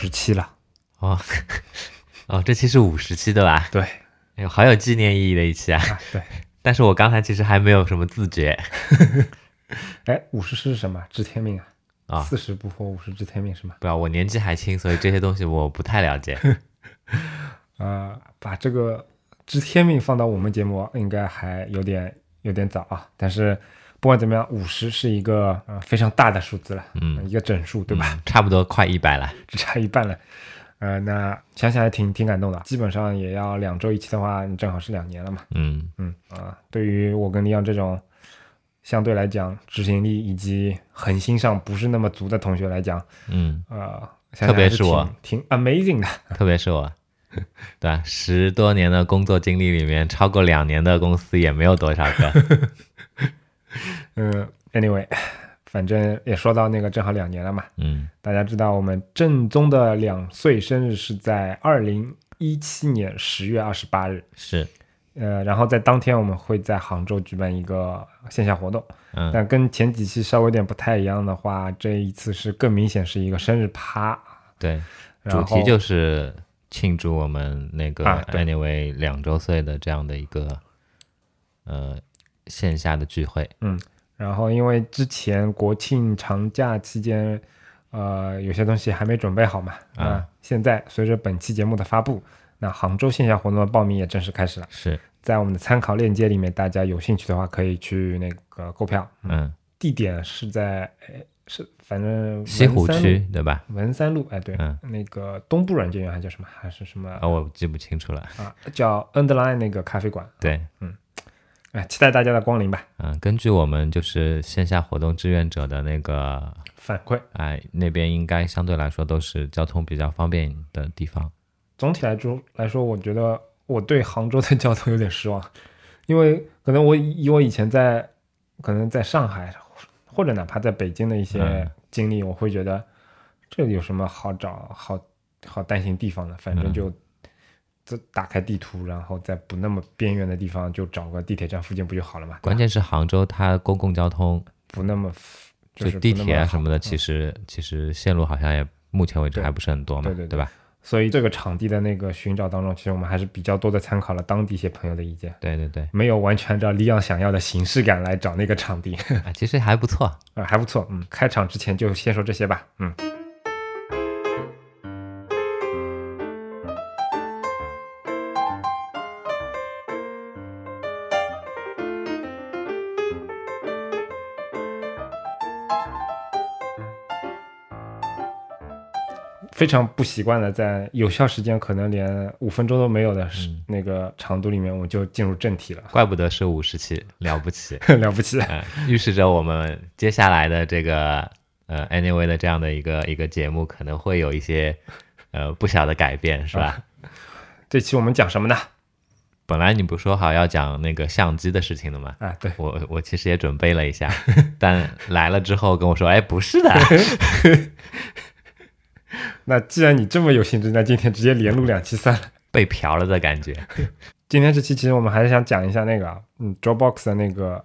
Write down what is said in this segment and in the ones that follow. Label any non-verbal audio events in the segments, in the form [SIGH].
五十期了。哦 [LAUGHS] 哦，这期是五十期对吧？对，哎呦，好有纪念意义的一期啊！啊，对，[LAUGHS] 但是我刚才其实还没有什么自觉 [LAUGHS] 哎，五十是什么？知天命啊？啊，四十不惑，五十知天命是吗？不要，我年纪还轻，所以这些东西我不太了解。呃，把这个知天命放到我们节目，应该还有点有点早啊。但是不管怎么样，五十是一个呃非常大的数字了，嗯，一个整数，对吧？嗯差不多快一百了。只 [LAUGHS] 差一半了。呃，那想想还挺挺感动的。基本上也要两周一期的话，你正好是两年了嘛。嗯，嗯啊、对于我跟李阳这种相对来讲执行力以及恒心上不是那么足的同学来讲，嗯，呃，想想特别是是我挺挺 amazing 的。特别是我，对吧？十多年的工作经历里面，超过两年的公司也没有多少个。嗯，[LAUGHS] anyway，反正也说到那个正好两年了嘛。嗯大家知道我们正宗的两岁生日是在二零一七年十月二十八日。是，呃，然后在当天我们会在杭州举办一个线下活动，嗯但跟前几期稍微有点不太一样的话，这一次是更明显是一个生日趴，对，主题就是庆祝我们那个 anyway 两周岁的这样的一个呃线下的聚会。嗯然后因为之前国庆长假期间，呃，有些东西还没准备好嘛，啊那现在随着本期节目的发布，那杭州线下活动的报名也正式开始了，是，在我们的参考链接里面，大家有兴趣的话可以去那个购票，嗯，地点是在哎是反正西湖区对吧？文三路，哎，对，嗯那个东部软件园还叫什么？还是什么啊，我记不清楚了。啊？叫 Underline 那个咖啡馆。对，哎，期待大家的光临吧。嗯，根据我们就是线下活动志愿者的那个，反馈哎，那边应该相对来说都是交通比较方便的地方。总体来说来说，我觉得我对杭州的交通有点失望，因为可能我以我以前在可能在上海或者哪怕在北京的一些嗯经历，我会觉得这有什么好找好好担心地方的，反正嗯就。这打开地图，然后在不那么边缘的地方就找个地铁站附近不就好了嘛？关键是杭州它公共交通不那么就是地铁啊什么的，嗯其实其实线路好像也目前为止还不是很多嘛，对对对吧？所以这个场地的那个寻找当中，其实我们还是比较多的参考了当地一些朋友的意见，对对对，没有完全按照李昂想要的形式感来找那个场地，啊，其实还不错。啊，还不错。嗯，开场之前就先说这些吧。嗯，非常不习惯的，在有效时间可能连五分钟都没有的那个长度里面，我就进入正题了，怪不得是五十期，了不起，[LAUGHS] 了不起。嗯，预示着我们接下来的这个呃 anyway 的这样的一个一个节目可能会有一些呃不小的改变，是吧？这期我们讲什么呢？本来你不说好要讲那个相机的事情的吗？啊，对，我我其实也准备了一下，但来了之后跟我说，哎，不是的，[LAUGHS] 那既然你这么有兴致，那今天直接连录两期算了。[LAUGHS] 被嫖了的感觉。[LAUGHS] 今天这期其实我们还是想讲一下那个啊，嗯，Dropbox 的那个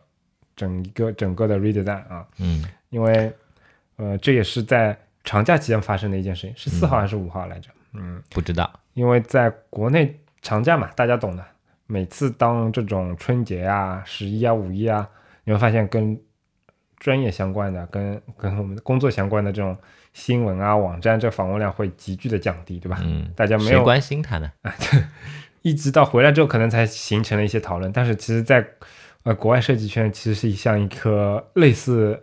整一个整个的 redesign 啊，嗯，因为呃这也是在长假期间发生的一件事情，是四号还是五号来着？嗯，不知道，因为在国内长假嘛，大家懂的，每次当这种春节啊、十一啊、五一啊，你会发现跟专业相关的、跟跟我们工作相关的这种新闻啊、网站，这访问量会急剧的降低，对吧？嗯，大家没有关心他呢啊？[LAUGHS] 一直到回来之后，可能才形成了一些讨论。但是其实在，呃国外设计圈，其实是像一颗类似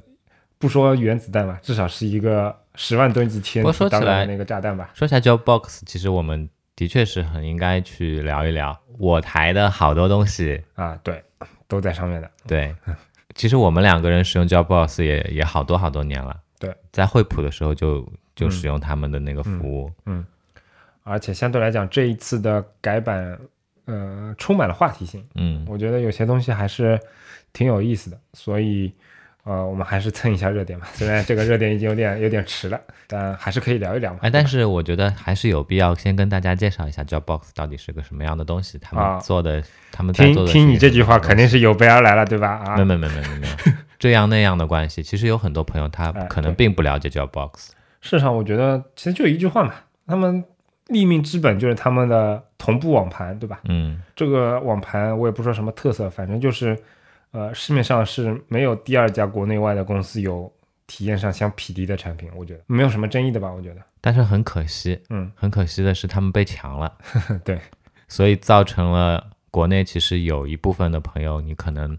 不说原子弹吧，至少是一个十万吨级天当量的那个炸弹吧。说起来 Dropbox，其实我们的确是很应该去聊一聊我台的好多东西。啊，对，都在上面的。对，其实我们两个人使用 Dropbox 也也好多好多年了。对，在惠普的时候就就嗯使用他们的那个服务。嗯而且相对来讲，这一次的改版，呃，充满了话题性。嗯，我觉得有些东西还是挺有意思的，所以，呃，我们还是蹭一下热点吧。[LAUGHS] 虽然这个热点已经有点有点迟了，但还是可以聊一聊嘛。哎，但是我觉得还是有必要先跟大家介绍一下 Dropbox 到底是个什么样的东西，他啊们做的，他们在听做的听你这句话，肯肯定是有备而来了，对吧？啊没，没没没没没有这样那样的关系。其实有很多朋友他哎可能并不了解 Dropbox。事实上我觉得其实就一句话嘛，他们立命之本就是他们的同步网盘，对吧？嗯这个网盘我也不说什么特色，反正就是，呃，市面上是没有第二家国内外的公司有体验上相匹敌的产品，我觉得没有什么争议的吧？我觉得，但是很可惜，嗯，很可惜的是他们被抢了，[LAUGHS] 对，所以造成了国内其实有一部分的朋友，你可能，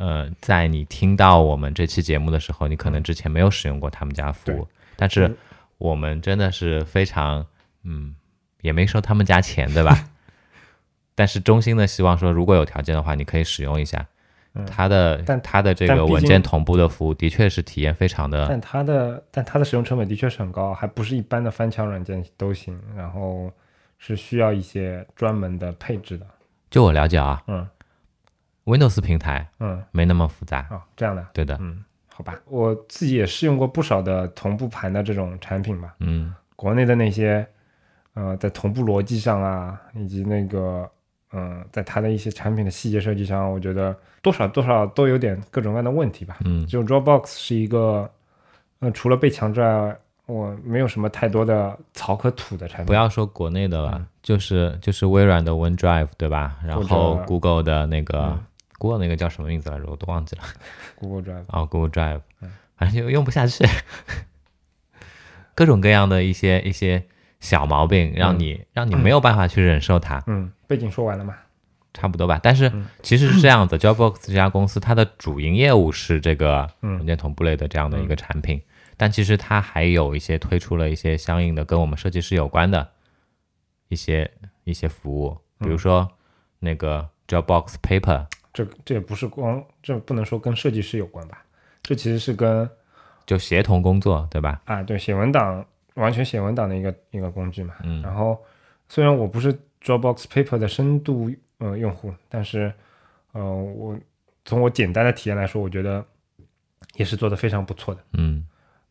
呃，在你听到我们这期节目的时候，你可能之前没有使用过他们家服务，但是嗯我们真的是非常，嗯，也没收他们家钱，对吧？[LAUGHS] 但是衷心的希望说，如果有条件的话，你可以使用一下。嗯它的但它的这个文件同步的服务的确是体验非常的但它的但它的使用成本的确是很高，还不是一般的翻墙软件都行，然后是需要一些专门的配置的。就我了解啊嗯，Windows 平台嗯，没那么复杂，啊、这样的，对的，嗯，好吧，我自己也试用过不少的同步盘的这种产品吧，嗯。国内的那些，呃，在同步逻辑上啊，以及那个，嗯、在它的一些产品的细节设计上，我觉得多少多少都有点各种各样的问题吧。嗯。就 Dropbox 是一个，呃，除了被强之外，我没有什么太多的槽可吐的产品。不要说国内的了，就是就是微软的 OneDrive 对吧？然后 Google 的那个、嗯 Google 那个叫什么名字来着？我都忘记了。Google Drive，哦，Google Drive，嗯。反正就用不下去，[LAUGHS] 各种各样的一些一些小毛病，让你、让你没有办法去忍受它，嗯，背景说完了吗？差不多吧。但是嗯。其实是这样的，[COUGHS] Dropbox 这家公司它的主营业务是这个嗯。文件同步类的这样的一个产品，但其实它还有一些推出了一些相应的跟我们设计师有关的一些一些服务，比如说那个 Dropbox Paper，这这也不是光，这不能说跟设计师有关吧？这其实是跟就协同工作，对吧？啊，对，写文档完全写文档的一个一个工具嘛。嗯然后虽然我不是 Dropbox Paper 的深度呃用户，但是呃，我从我简单的体验来说，我觉得也是做的非常不错的。嗯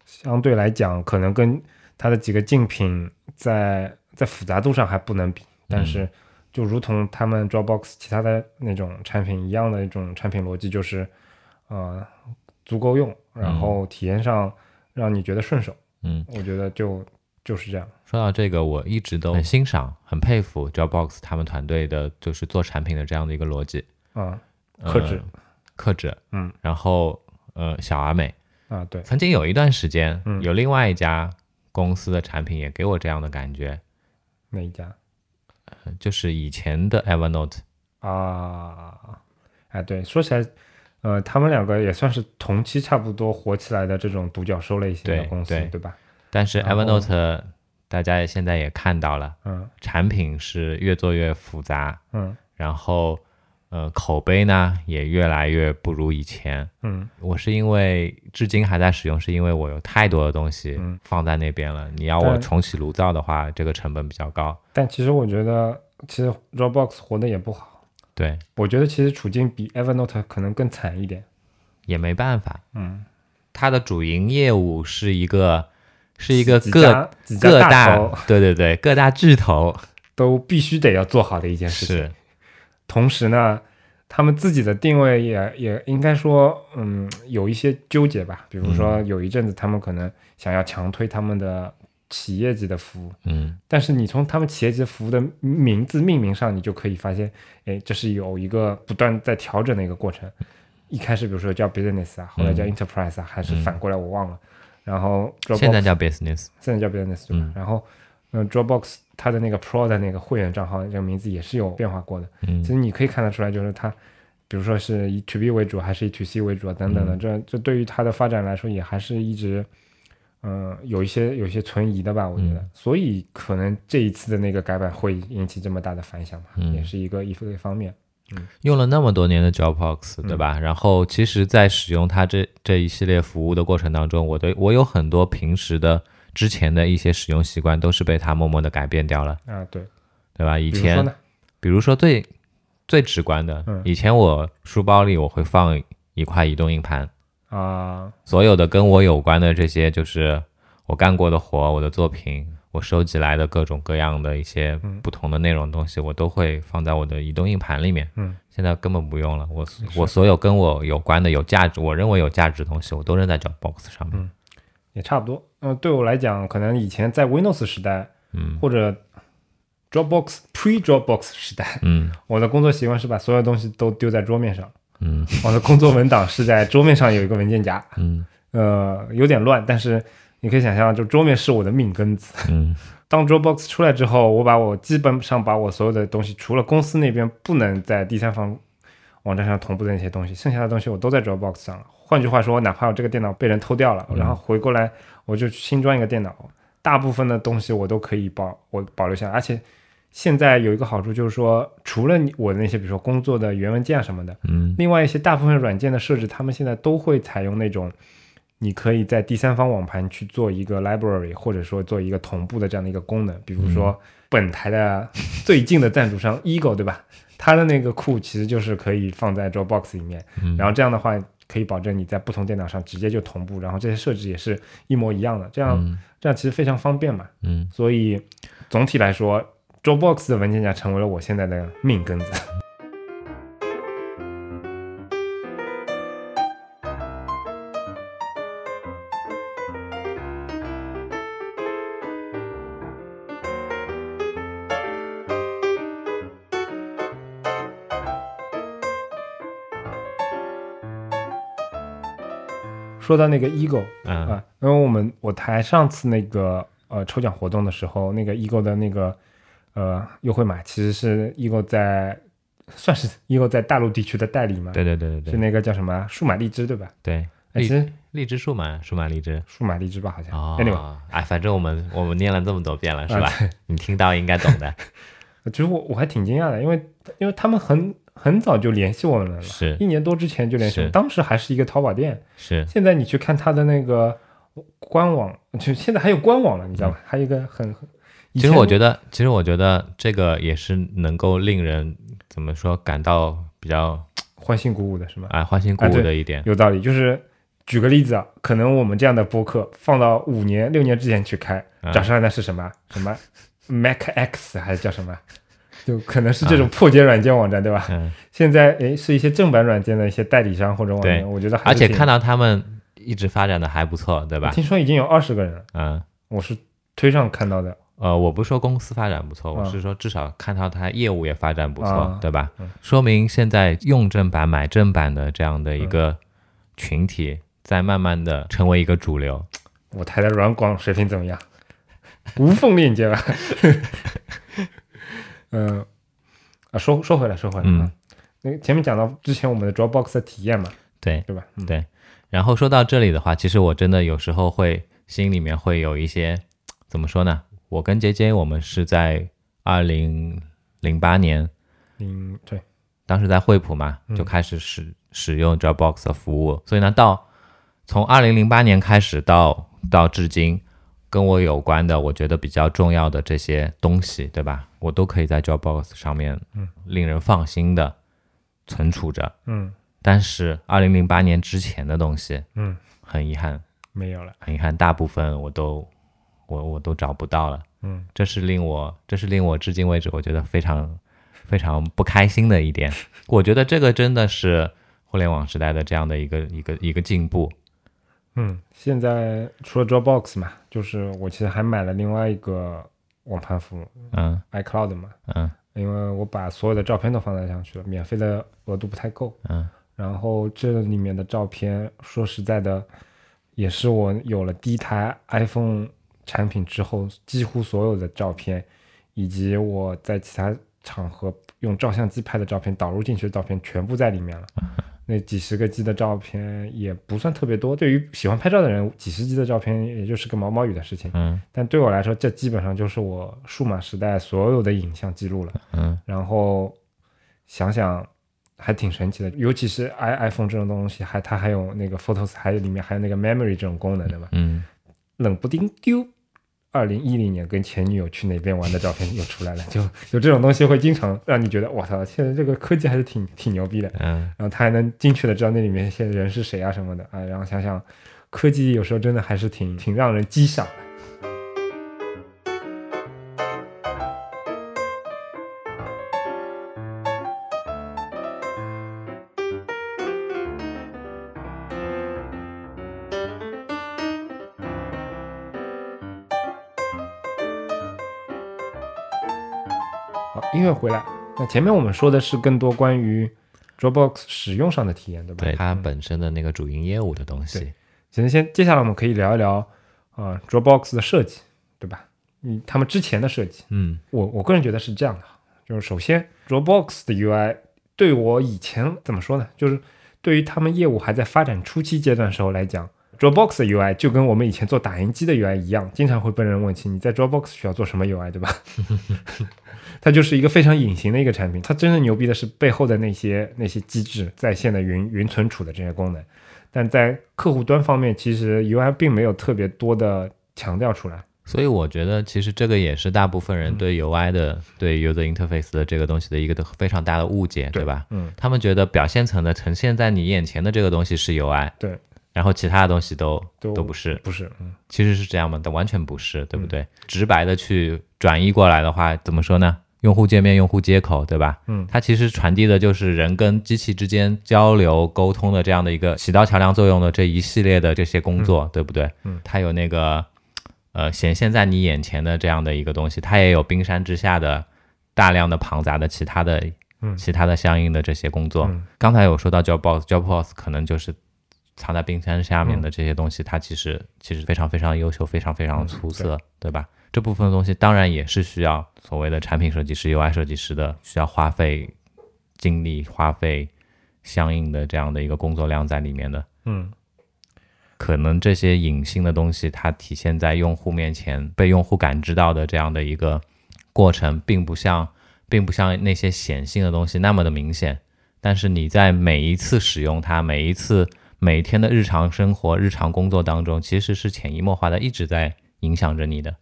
相对来讲，可能跟它的几个竞品在在复杂度上还不能比，但是就如同他们 Dropbox 其他的那种产品一样的一种产品逻辑，就是呃足够用，然后体验上让你觉得顺手。嗯。我觉得就就是这样。说到这个，我一直都很欣赏、很佩服 Dropbox 他们团队的，就是做产品的这样的一个逻辑，啊，克制呃克制，嗯，然后呃，小而美。啊，对，曾经有一段时间，嗯有另外一家公司的产品也给我这样的感觉，哪一家呃就是以前的 Evernote，啊？哎，对，说起来，呃，他们两个也算是同期差不多火起来的这种独角兽类型的公司，对对吧？但是 Evernote 大家也现在也看到了，嗯产品是越做越复杂，嗯然后呃口碑呢也越来越不如以前。嗯我是因为至今还在使用，是因为我有太多的东西嗯放在那边了。你要我重启炉灶的话，这个成本比较高。但其实我觉得，其实 Dropbox 活的也不好。对，我觉得其实处境比 Evernote 可能更惨一点。也没办法，嗯，它的主营业务是一个是一个各各大对对对各大巨头都必须得要做好的一件事情。是同时呢，他们自己的定位也也应该说，嗯，有一些纠结吧。比如嗯说有一阵子他们可能想要强推他们的企业级的服务，嗯但是你从他们企业级服务的名字命名上，你就可以发现，哎，这是有一个不断在调整的一个过程。一开始比如说叫 business 啊，后来叫嗯 enterprise 啊，还是嗯反过来我忘了。然后现在叫 business，现在叫 business 对吧？嗯然后，嗯、Dropbox 它的那个 Pro 的那个会员账号这个名字也是有变化过的。嗯其实你可以看得出来，就是它，比如说是以 to B 为主，还是以 to C 为主啊，等等的，嗯这这对于它的发展来说，也还是一直，嗯、有一些有一些存疑的吧，我觉得。嗯所以可能这一次的那个改版会引起这么大的反响吧，嗯也是一个一个方面。用了那么多年的 Dropbox，对嗯吧？然后其实，在使用它这这一系列服务的过程当中，我对我有很多平时的之前的一些使用习惯都是被它默默的改变掉了，啊，对，对吧？以前，比如说最最直观的，嗯。以前我书包里我会放一块移动硬盘，啊，所有的跟我有关的这些，就是我干过的活、我的作品、我收集来的各种各样的一些嗯。不同的内容东西，我都会放在我的移动硬盘里面。嗯，现在根本不用了，我我所有跟我有关的有价值，我认为有价值的东西，我都扔在 Dropbox 上面。嗯也差不多。嗯、对我来讲，可能以前在 Windows 时代嗯或者 Dropbox pre Dropbox 时代，嗯 [LAUGHS] 我的工作习惯是把所有东西都丢在桌面上。嗯 [LAUGHS] 我的工作文档是在桌面上有一个文件夹，嗯 [LAUGHS] 呃，有点乱，但是你可以想象，就桌面是我的命根子。嗯当 Dropbox 出来之后，我把我基本上把我所有的东西，除了公司那边不能在第三方网站上同步的那些东西，剩下的东西我都在 Dropbox 上了。换句话说，哪怕我这个电脑被人偷掉了，然后回过来我就新装一个电脑，大部分的东西我都可以保我保留下来。而且现在有一个好处就是说，除了你我的那些比如说工作的原文件啊什么的，嗯另外一些大部分软件的设置，他们现在都会采用那种，你可以在第三方网盘去做一个 library，或者说做一个同步的这样的一个功能。比如说本台的最近的赞助商 Eagle，对吧？它的那个库其实就是可以放在 Dropbox 里面，嗯然后这样的话可以保证你在不同电脑上直接就同步，然后这些设置也是一模一样的，这样、嗯这样其实非常方便嘛。嗯所以总体来说，Dropbox 的文件夹成为了我现在的命根子。说到那个 Ego，嗯。啊，因为我们我台上次那个呃抽奖活动的时候，那个 Ego 的那个呃优惠码其实是 Ego 在算是 [LAUGHS] Ego 在大陆地区的代理嘛，对对对对对。是那个叫什么？数码荔枝对吧？对，哎，荔其实荔枝数码数码荔枝。数码荔枝吧，好像。哦 Anyway，哎，反正我们我们念了这么多遍了，是啊吧？你听到应该懂的，其实我我还挺惊讶的，因为因为他们很很早就联系我们了，是一年多之前就联系当时还是一个淘宝店，是现在你去看他的那个官网，就现在还有官网了，你知道吗？还有一个很，很其实我觉得，其实我觉得这个也是能够令人怎么说感到比较欢欣鼓舞的是吗？啊欢欣鼓舞的一点。有道理，就是举个例子啊，可能我们这样的播客放到五年、六年之前去开，嗯找上来的是什么？什么 Mac X 还是叫什么？就可能是这种破解软件网站，对吧？嗯，现在诶是一些正版软件的一些代理商或者网对站，我觉得还是而且看到他们一直发展的还不错，对吧？听说已经有二十个人了，嗯，我是推上看到的。呃，我不是说公司发展不错，我嗯是说至少看到它业务也发展不错，啊对吧嗯？说明现在用正版、买正版的这样的嗯一个群体在慢慢的成为一个主流。我台的软广水平怎么样？无缝链接吧。[LAUGHS] 嗯、啊，说说回来，说回来，嗯。啊，那个前面讲到之前我们的 Dropbox 的体验嘛，对，对吧？嗯，对。然后说到这里的话，其实我真的有时候会心里面会有一些怎么说呢？我跟杰杰我们是在二零零八年，嗯，对，当时在惠普嘛，嗯就开始使使用 Dropbox 的服务，所以呢，到从二零零八年开始到到至今，跟我有关的，我觉得比较重要的这些东西，对吧？我都可以在 Dropbox 上面，嗯，令人放心的存储着。嗯但是二零零八年之前的东西，嗯，很遗憾，没有了，很遗憾，大部分我都我我都找不到了。嗯，这是令我这是令我至今为止我觉得非常非常不开心的一点。我觉得这个真的是互联网时代的这样的一个一个一个进步。嗯，现在除了 Dropbox 嘛，就是我其实还买了另外一个网盘服务嗯。iCloud 嘛，嗯。因为我把所有的照片都放在上去了，免费的额度不太够。嗯。然后这里面的照片，说实在的，也是我有了第一台 iPhone 产品之后，几乎所有的照片，以及我在其他场合用照相机拍的照片导入进去的照片，全部在里面了。那几十个 G 的照片也不算特别多，对于喜欢拍照的人，几十 G 的照片也就是个毛毛雨的事情。嗯但对我来说，这基本上就是我数码时代所有的影像记录了。嗯然后想想还挺神奇的，尤其是 i iPhone 这种东西，还它还有那个 Photos，还有里面还有那个 Memory 这种功能，的嘛？嗯冷不丁丢，二零一零年跟前女友去哪边玩的照片又出来了，就就这种东西会经常让你觉得，我操，现在这个科技还是挺挺牛逼的。嗯然后他还能精确的知道那里面现在人是谁啊什么的啊，然后想想科技有时候真的还是挺挺让人激赏的。乐回来，那前面我们说的是更多关于 Dropbox 使用上的体验，对吧？对它本身的那个主营业务的东西对。其实先接下来我们可以聊一聊啊、Dropbox 的设计，对吧？嗯，他们之前的设计，嗯我我个人觉得是这样的，就是首先 Dropbox 的 UI 对我以前怎么说呢？就是对于他们业务还在发展初期阶段的时候来讲，Dropbox 的 UI 就跟我们以前做打印机的 UI 一样，经常会被人问起你在 Dropbox 需要做什么 UI，对吧？它就是一个非常隐形的一个产品，它真正牛逼的是背后的那些那些机制、在线的云云存储的这些功能，但在客户端方面，其实 UI 并没有特别多的强调出来。所以我觉得，其实这个也是大部分嗯人对 UI 的、对 user interface 的这个东西的一个的非常大的误解，对吧？嗯，他们觉得表现层的呈现在你眼前的这个东西是 UI，对，然后其他的东西都都都不是，不是，嗯，其实是这样吗？但完全不是，对不对？直白的去转译过来的话，怎么说呢？用户界面、用户接口，对吧？嗯它其实传递的就是人跟机器之间交流沟通的这样的一个起到桥梁作用的这一系列的这些工作，对不对？嗯，它有那个呃显现在你眼前的这样的一个东西，它也有冰山之下的大量的庞杂的其他的嗯其他的相应的这些工作。嗯刚才有说到 Dropbox，Dropbox 可能就是藏在冰山下嗯面的这些东西，它其实其实非常非常优秀，非常非常出色，对吧？这部分的东西当然也是需要所谓的产品设计师、UI 设计师的，需要花费精力、花费相应的这样的一个工作量在里面的。嗯可能这些隐性的东西，它体现在用户面前被用户感知到的这样的一个过程，并不像，并不像那些显性的东西那么的明显。但是你在每一次使用它，每一次每天的日常生活、日常工作当中，其实是潜移默化的一直在影响着你的。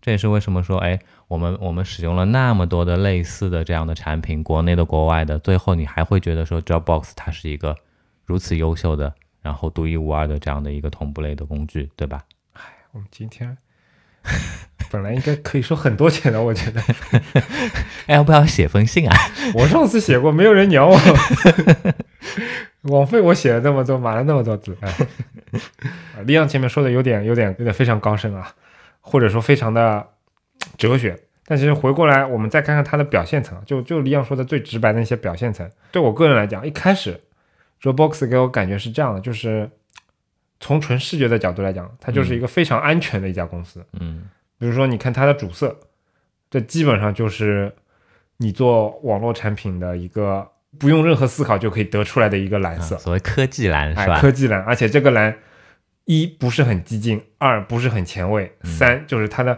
对，这也是为什么说，哎，我们我们使用了那么多的类似的这样的产品，国内的、国外的，最后你还会觉得说，Dropbox 它是一个如此优秀的，然后独一无二的这样的一个同步类的工具，对吧？哎我们今天本来应该可以说很多钱的，我觉得 [LAUGHS] 哎，要不要写封信啊？[LAUGHS] 我上次写过，没有人鸟我，[LAUGHS] 枉费我写了那么多，码了那么多字。哎，啊利昂前面说的有点、有点、有点非常高深啊，或者说非常的哲学。但其实回过来，我们再看看它的表现层啊，就就李阳说的最直白的那些表现层。对我个人来讲，一开始 Dropbox 给我感觉是这样的，就是从纯视觉的角度来讲，它就是一个非常安全的一家公司。嗯比如说，你看它的主色，这基本上就是你做网络产品的一个不用任何思考就可以得出来的一个蓝色，啊所谓科技蓝是哎，吧？科技蓝，而且这个蓝一不是很激进，二不是很前卫，嗯。三就是它的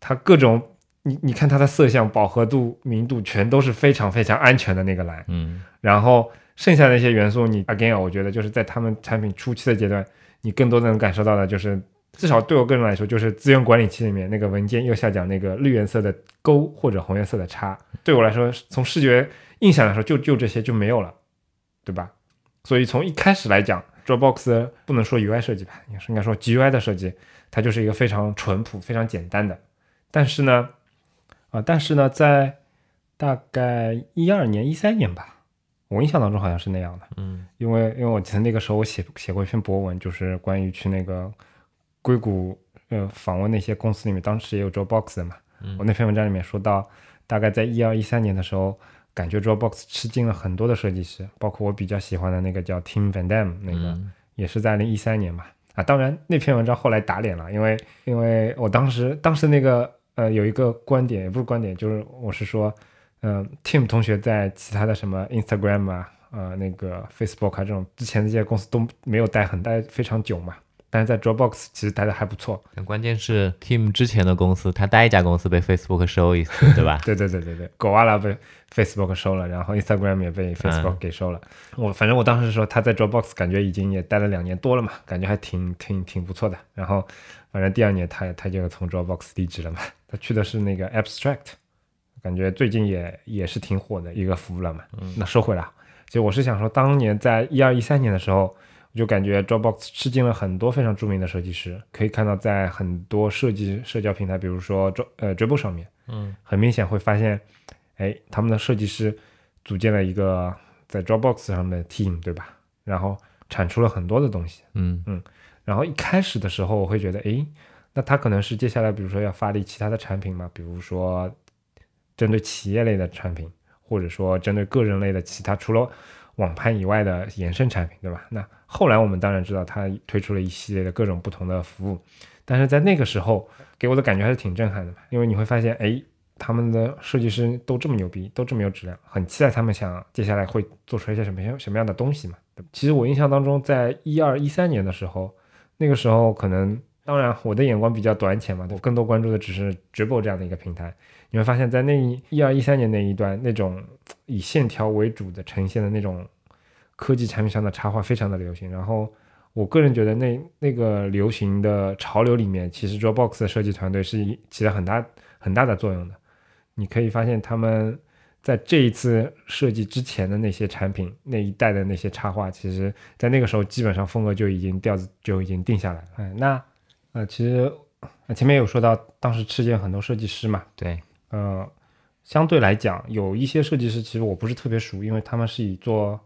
它各种你你看它的色相、饱和度、明度全都是非常非常安全的那个蓝，嗯。然后剩下的一些元素，你 again 我觉得就是在他们产品初期的阶段，你更多的能感受到的就是，至少对我个人来说，就是资源管理器里面那个文件右下角那个绿颜色的勾或者红颜色的叉，对我来说，从视觉印象来说，就就这些就没有了，对吧？所以从一开始来讲，Dropbox 不能说 UI 设计吧，应该是应该说 GUI 的设计，它就是一个非常淳朴、非常简单的。但是呢，啊，但是呢，在大概一二年、一三年吧，我印象当中好像是那样的。嗯因为因为我记得那个时候我写写过一篇博文，就是关于去那个硅谷呃访问那些公司里面，当时也有 Dropbox 的嘛。嗯我那篇文章里面说到，大概在一二一三年的时候，感觉 Dropbox 吃惊了很多的设计师，包括我比较喜欢的那个叫 Tim Van Dam 那个，嗯也是在零一三年嘛。啊，当然那篇文章后来打脸了，因为因为我当时当时那个呃有一个观点，也不是观点，就是我是说，嗯、t i m 同学在其他的什么 Instagram 啊、呃那个 Facebook 啊这种之前的这些公司都没有待很待非常久嘛，但是在 Dropbox 其实待的还不错。但关键是 Team 之前的公司，他待一家公司被 Facebook 收一次，对吧？[LAUGHS] 对对对对对，狗哇啦被 Facebook 收了，然后 Instagram 也被 Facebook 嗯给收了。我反正我当时说他在 Dropbox 感觉已经也待了两年多了嘛，感觉还挺挺挺不错的。然后反正第二年他他就从 Dropbox 离职了嘛，他去的是那个 Abstract，感觉最近也也是挺火的一个服务了嘛。那说回来，其实我是想说，当年在一二一三年的时候，我就感觉 Dropbox 吃进了很多非常著名的设计师，可以看到在很多设计社交平台，比如说 Dro 呃 Dribble 上面。嗯很明显会发现，哎，他们的设计师组建了一个在 Dropbox 上面的 team，对吧？然后产出了很多的东西。嗯然后一开始的时候，我会觉得，哎，那他可能是接下来，比如说要发力其他的产品嘛，比如说针对企业类的产品，或者说针对个人类的其他除了网盘以外的衍生产品，对吧？那后来我们当然知道，它推出了一系列的各种不同的服务，但是在那个时候给我的感觉还是挺震撼的，因为你会发现，哎，他们的设计师都这么牛逼，都这么有质量，很期待他们想接下来会做出一些什么样什么样的东西嘛。其实我印象当中，在一二一三年的时候，那个时候可能。当然，我的眼光比较短浅嘛，我更多关注的只是 Dribble 这样的一个平台。你会发现在那一二一三年那一段，那种以线条为主的呈现的那种科技产品上的插画非常的流行。然后，我个人觉得那那个流行的潮流里面，其实 Dropbox 的设计团队是起了很大很大的作用的。你可以发现他们在这一次设计之前的那些产品那一代的那些插画，其实在那个时候基本上风格就已经调子就已经定下来了。那。呃，其实前面有说到，当时吃见很多设计师嘛，对，呃，相对来讲，有一些设计师其实我不是特别熟，因为他们是以做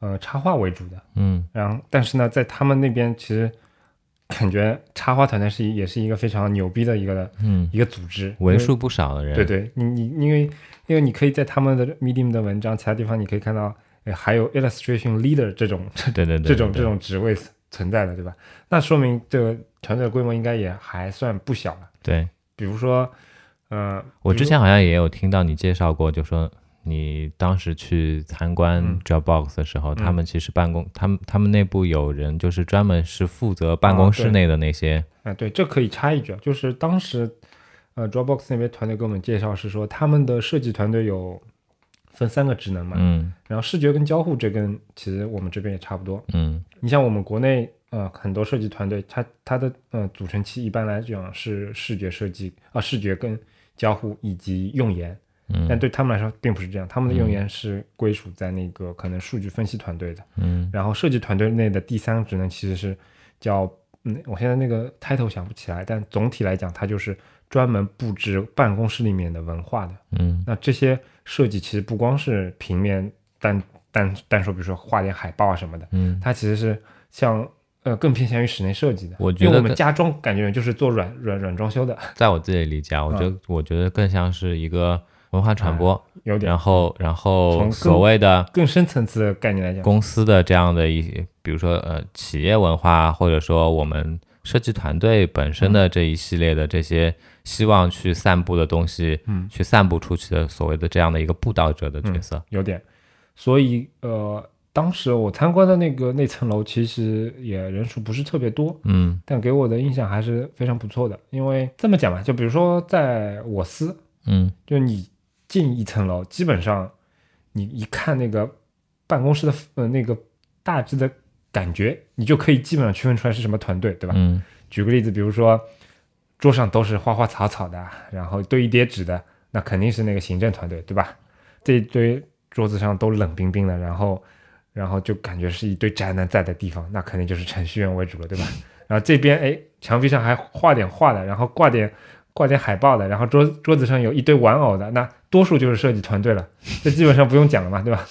呃插画为主的，嗯，然后但是呢，在他们那边其实感觉插画团队是也是一个非常牛逼的一个嗯。一个组织，为数不少的人，对对，你你因为因为你可以在他们的 Medium 的文章其他地方你可以看到，还有 Illustration Leader 这种对对对这种这种职位存在的，对吧？那说明这个。团队的规模应该也还算不小了。对，比如说，呃，我之前好像也有听到你介绍过，就说你当时去参观 Dropbox 的时候，他们其实办公，他们他们内部有人就是专门是负责办公室内的那些。啊，对，这可以插一句啊，就是当时呃 Dropbox 那边团队给我们介绍是说，他们的设计团队有分三个职能嘛，嗯，然后视觉跟交互这跟其实我们这边也差不多，嗯，你像我们国内。呃，很多设计团队，它它的呃组成期一般来讲是视觉设计啊，视觉跟交互以及用研，嗯，但对他们来说并不是这样，他们的用研是归属在那个可能数据分析团队的，嗯，然后设计团队内的第三个职能其实是叫嗯，我现在那个 title 想不起来，但总体来讲，它就是专门布置办公室里面的文化的，嗯，那这些设计其实不光是平面单单单说，比如说画点海报啊什么的，嗯，它其实是像。呃，更偏向于室内设计的。我觉得我们家装感觉就是做软软软装修的。在我自己理解，我觉得我觉得更像是一个文化传播，有点。然后，然后所谓的更深层次的概念来讲，公司的这样的一些，比如说呃企业文化，或者说我们设计团队本身的这一系列的这些希望去散布的东西，嗯，去散布出去的所谓的这样的一个布道者的角色，有点。所以呃。当时我参观的那个那层楼其实也人数不是特别多，嗯，但给我的印象还是非常不错的。因为这么讲吧，就比如说在我司，嗯，就你进一层楼，基本上你一看那个办公室的呃那个大致的感觉，你就可以基本上区分出来是什么团队，对吧？嗯，举个例子，比如说桌上都是花花草草的，然后堆一叠纸的，那肯定是那个行政团队，对吧？这一堆桌子上都冷冰冰的，然后。然后就感觉是一堆宅男在的地方，那肯定就是程序员为主了，对吧？[LAUGHS] 然后这边哎，墙壁上还画点画的，然后挂点挂点海报的，然后桌桌子上有一堆玩偶的，那多数就是设计团队了，这基本上不用讲了嘛，对吧？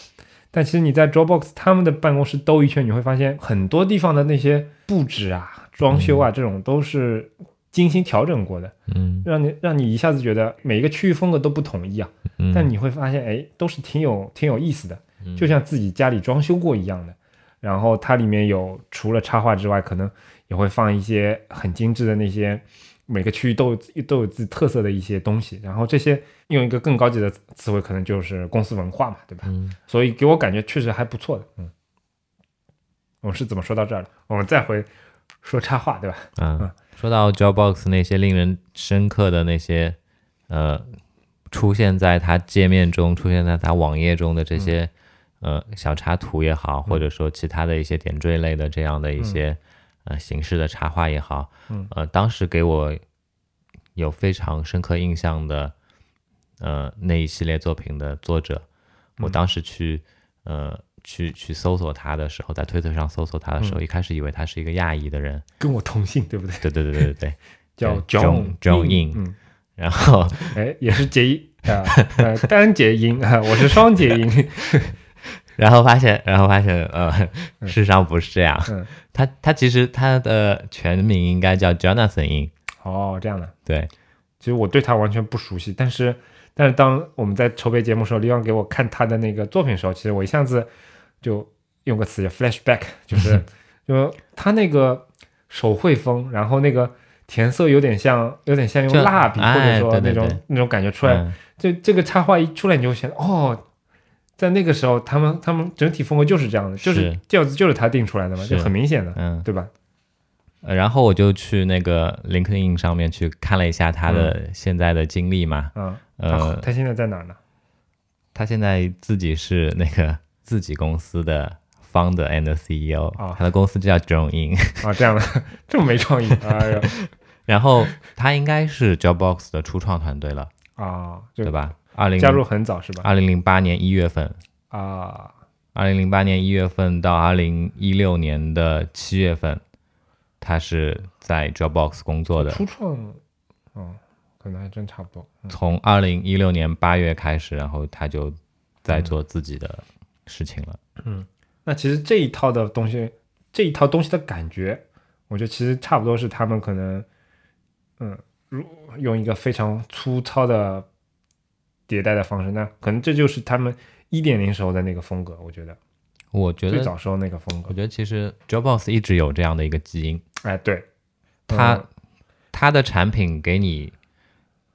但其实你在 Dropbox 他们的办公室兜一圈，你会发现很多地方的那些布置啊、装修啊，这种都是精心调整过的，嗯，让你让你一下子觉得每一个区域风格都不统一啊，嗯。但你会发现哎，都是挺有挺有意思的。就像自己家里装修过一样的，然后它里面有除了插画之外，可能也会放一些很精致的那些，每个区域都有都有自己特色的一些东西。然后这些用一个更高级的词汇，可能就是公司文化嘛，对吧？嗯。所以给我感觉确实还不错的。嗯。我们是怎么说到这儿的？我们再回说插画，对吧？嗯。说到 Dropbox 那些令人深刻的那些，呃，出现在它界面中、出现在它网页中的这些。呃，小插图也好，或者说其他的一些点缀类的这样的一些呃形式的插画也好，呃，当时给我有非常深刻印象的呃那一系列作品的作者，我当时去呃去去搜索他的时候，在推特上搜索他的时候，一开始以为他是一个亚裔的人，跟我同姓，对不对？对对对对对对，[LAUGHS] 叫 John John In，嗯，然后哎也是结音啊，单结音啊，我是双结音。[LAUGHS] 然后发现，然后发现，呃，[LAUGHS] 事实上不是这样。嗯，他他其实他的全名应该叫 Jonathan In。哦，这样的。对，其实我对他完全不熟悉，但是但是当我们在筹备节目的时候，李昂给我看他的那个作品的时候，其实我一下子就用个词叫 flashback，就是 [LAUGHS] 就他那个手绘风，然后那个填色有点像有点像用蜡笔或哎者说那种对对对那种感觉出来，嗯就这个插画一出来，你就会想哦。在那个时候，他们他们整体风格就是这样的，就是是。调子就是他定出来的嘛，就很明显的，嗯，对吧？呃然后我就去那个 LinkedIn 上面去看了一下他的现在的经历嘛，嗯，呃他，现在在哪儿呢？他现在自己是那个 [LAUGHS] 自己公司的 founder and CEO，、啊。他的公司就叫 Drone In，啊，这样的，[LAUGHS] 这么没创意，[LAUGHS] 哎呀，然后他应该是 Jobbox 的初创团队了，啊，就对吧？二零加入很早是吧？二零零八年一月份，啊，二零零八年一月份到二零一六年的七月份，他是在 Dropbox 工作的。初创，嗯，可能还真差不多。嗯从二零一六年八月开始，然后他就在做自己的事情了。嗯那其实这一套的东西，这一套东西的感觉，我觉得其实差不多是他们可能，嗯，如用一个非常粗糙的迭代的方式，那可能这就是他们一点零时候的那个风格。我觉得我觉得，最早时候那个风格我，觉得其实 Jobbox 一直有这样的一个基因，哎，对，它嗯它的产品给你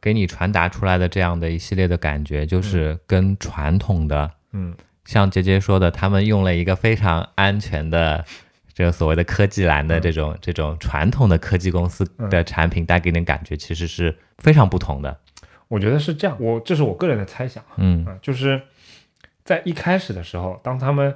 给你传达出来的这样的一系列的感觉，就是跟传统的，嗯，像杰杰说的，他们用了一个非常安全的。这个所谓的科技蓝的嗯这种、这种传统的科技公司的产品带给你的感觉，其实是非常不同的。我觉得是这样，我这是我个人的猜想。嗯啊，就是在一开始的时候，当他们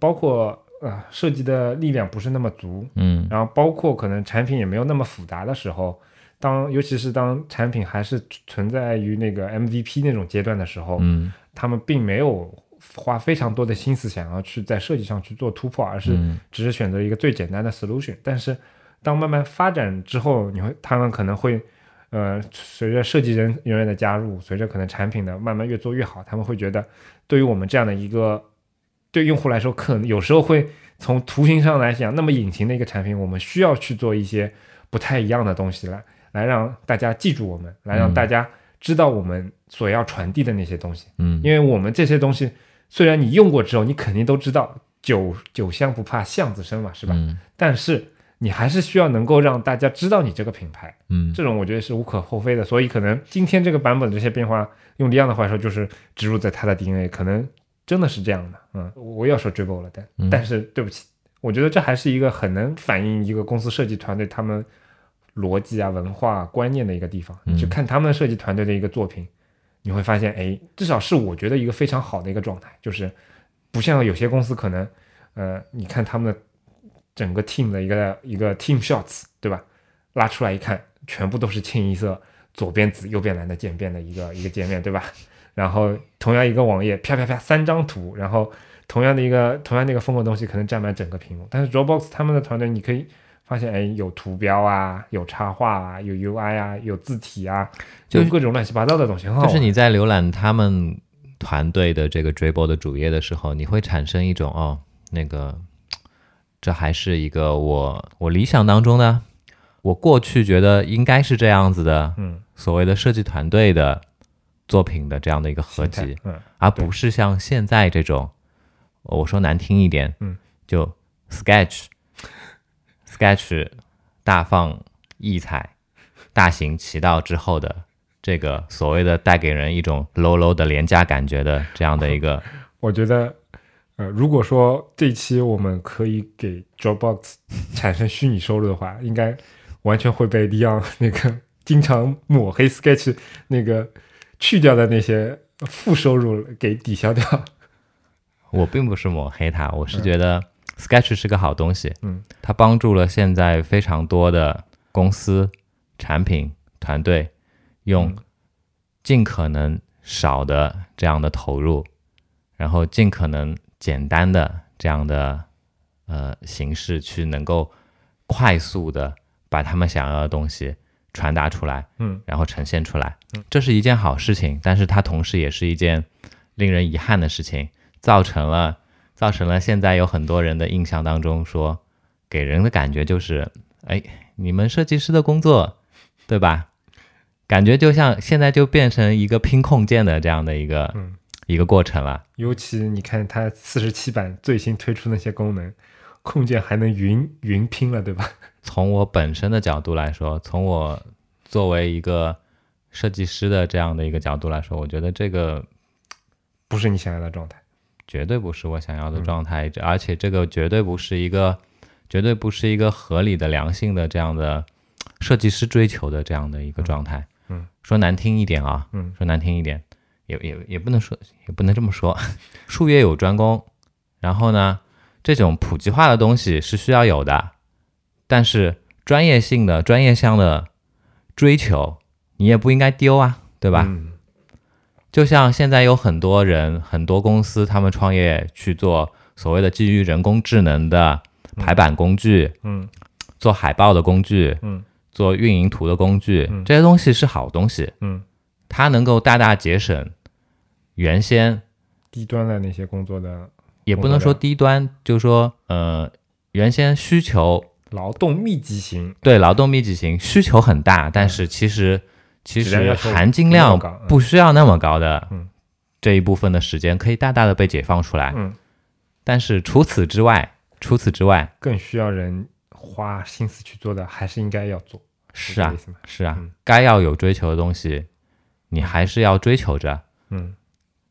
包括呃设计的力量不是那么足，嗯然后包括可能产品也没有那么复杂的时候，当尤其是当产品还是存在于那个 MVP 那种阶段的时候，嗯他们并没有花非常多的心思想要去在设计上去做突破，而是嗯只是选择一个最简单的 solution。但是当慢慢发展之后，你会他们可能会。呃，随着设计人人员的加入，随着可能产品的慢慢越做越好，他们会觉得，对于我们这样的一个对用户来说，可能有时候会从图形上来讲，那么隐形的一个产品，我们需要去做一些不太一样的东西来，来让大家记住我们，来让嗯大家知道我们所要传递的那些东西。嗯因为我们这些东西，虽然你用过之后，你肯定都知道酒酒香不怕巷子深嘛，是吧？嗯但是你还是需要能够让大家知道你这个品牌，嗯这种我觉得是无可厚非的。所以可能今天这个版本的这些变化，用李阳的话说，就是植入在他的 DNA，可能真的是这样的。嗯，我要说 dribble 了，但、嗯但是对不起，我觉得这还是一个很能反映一个公司设计团队他们逻辑啊、文化、观念的一个地方。嗯你去看他们设计团队的一个作品，你会发现，哎，至少是我觉得一个非常好的一个状态，就是不像有些公司可能，呃，你看他们的整个 team 的一个一个 team shots，对吧？拉出来一看，全部都是清一色左边紫右边蓝的渐变的一个一个界面，对吧？然后同样一个网页，啪啪啪三张图，然后同样的一个同样的一个风格东西可能占满整个屏幕。但是 Dropbox 他们的团队，你可以发现，哎，有图标啊，有插画啊，有 UI 啊，有字体啊，就是各种乱七八糟的东西，很好。就是你在浏览他们团队的这个 Dribble 的主页的时候，你会产生一种哦，那个这还是一个我我理想当中呢，我过去觉得应该是这样子的，嗯，所谓的设计团队的作品的这样的一个合集，嗯，而不是像现在这种，我说难听一点，嗯，就 Sketch Sketch 大放异彩、大行其道之后的这个所谓的带给人一种 low low 的廉价感觉的这样的一个，[LAUGHS] 我觉得，呃，如果说这期我们可以给 Dropbox 产生虚拟收入的话，应该完全会被 Leon [LAUGHS] 那个经常抹黑 Sketch 那个去掉的那些负收入给抵消掉。我并不是抹黑他，我是觉得 Sketch 是个好东西，嗯，它帮助了现在非常多的公司、产品团队用嗯尽可能少的这样的投入，然后尽可能简单的这样的呃形式去能够快速的把他们想要的东西传达出来，嗯，然后呈现出来，这是一件好事情，但是它同时也是一件令人遗憾的事情，造成了造成了现在有很多人的印象当中说，给人的感觉就是，哎，你们设计师的工作，对吧？感觉就像现在就变成一个拼控件的这样的一个、嗯一个过程了。尤其你看它四十七版最新推出那些功能，控件还能云云拼了，对吧？从我本身的角度来说，从我作为一个设计师的这样的一个角度来说，我觉得这个不是你想要的状态。绝对不是我想要的嗯状态，这而且这个绝对不是一个，绝对不是一个合理的、良性的这样的设计师追求的这样的一个状态。嗯说难听一点啊，嗯说难听一点，也也也不能说，也不能这么说，术业有专攻。然后呢，这种普及化的东西是需要有的，但是专业性的、专业项的追求，你也不应该丢啊，对吧？嗯就像现在有很多人、很多公司，他们创业去做所谓的基于人工智能的排版工具，嗯做海报的工具，嗯做运营图的工具，嗯这些东西是好东西，嗯，它能够大大节省原先低端的那些工作的也不能说低端，就是说呃原先需求劳动密集型，对劳动密集型需求很大，但是其实其实含金量不需要那么高的嗯这一部分的时间可以大大的被解放出来。嗯，但是除此之外，除此之外，更需要人花心思去做的，还是应该要做。是啊？是啊嗯，该要有追求的东西，你还是要追求着。嗯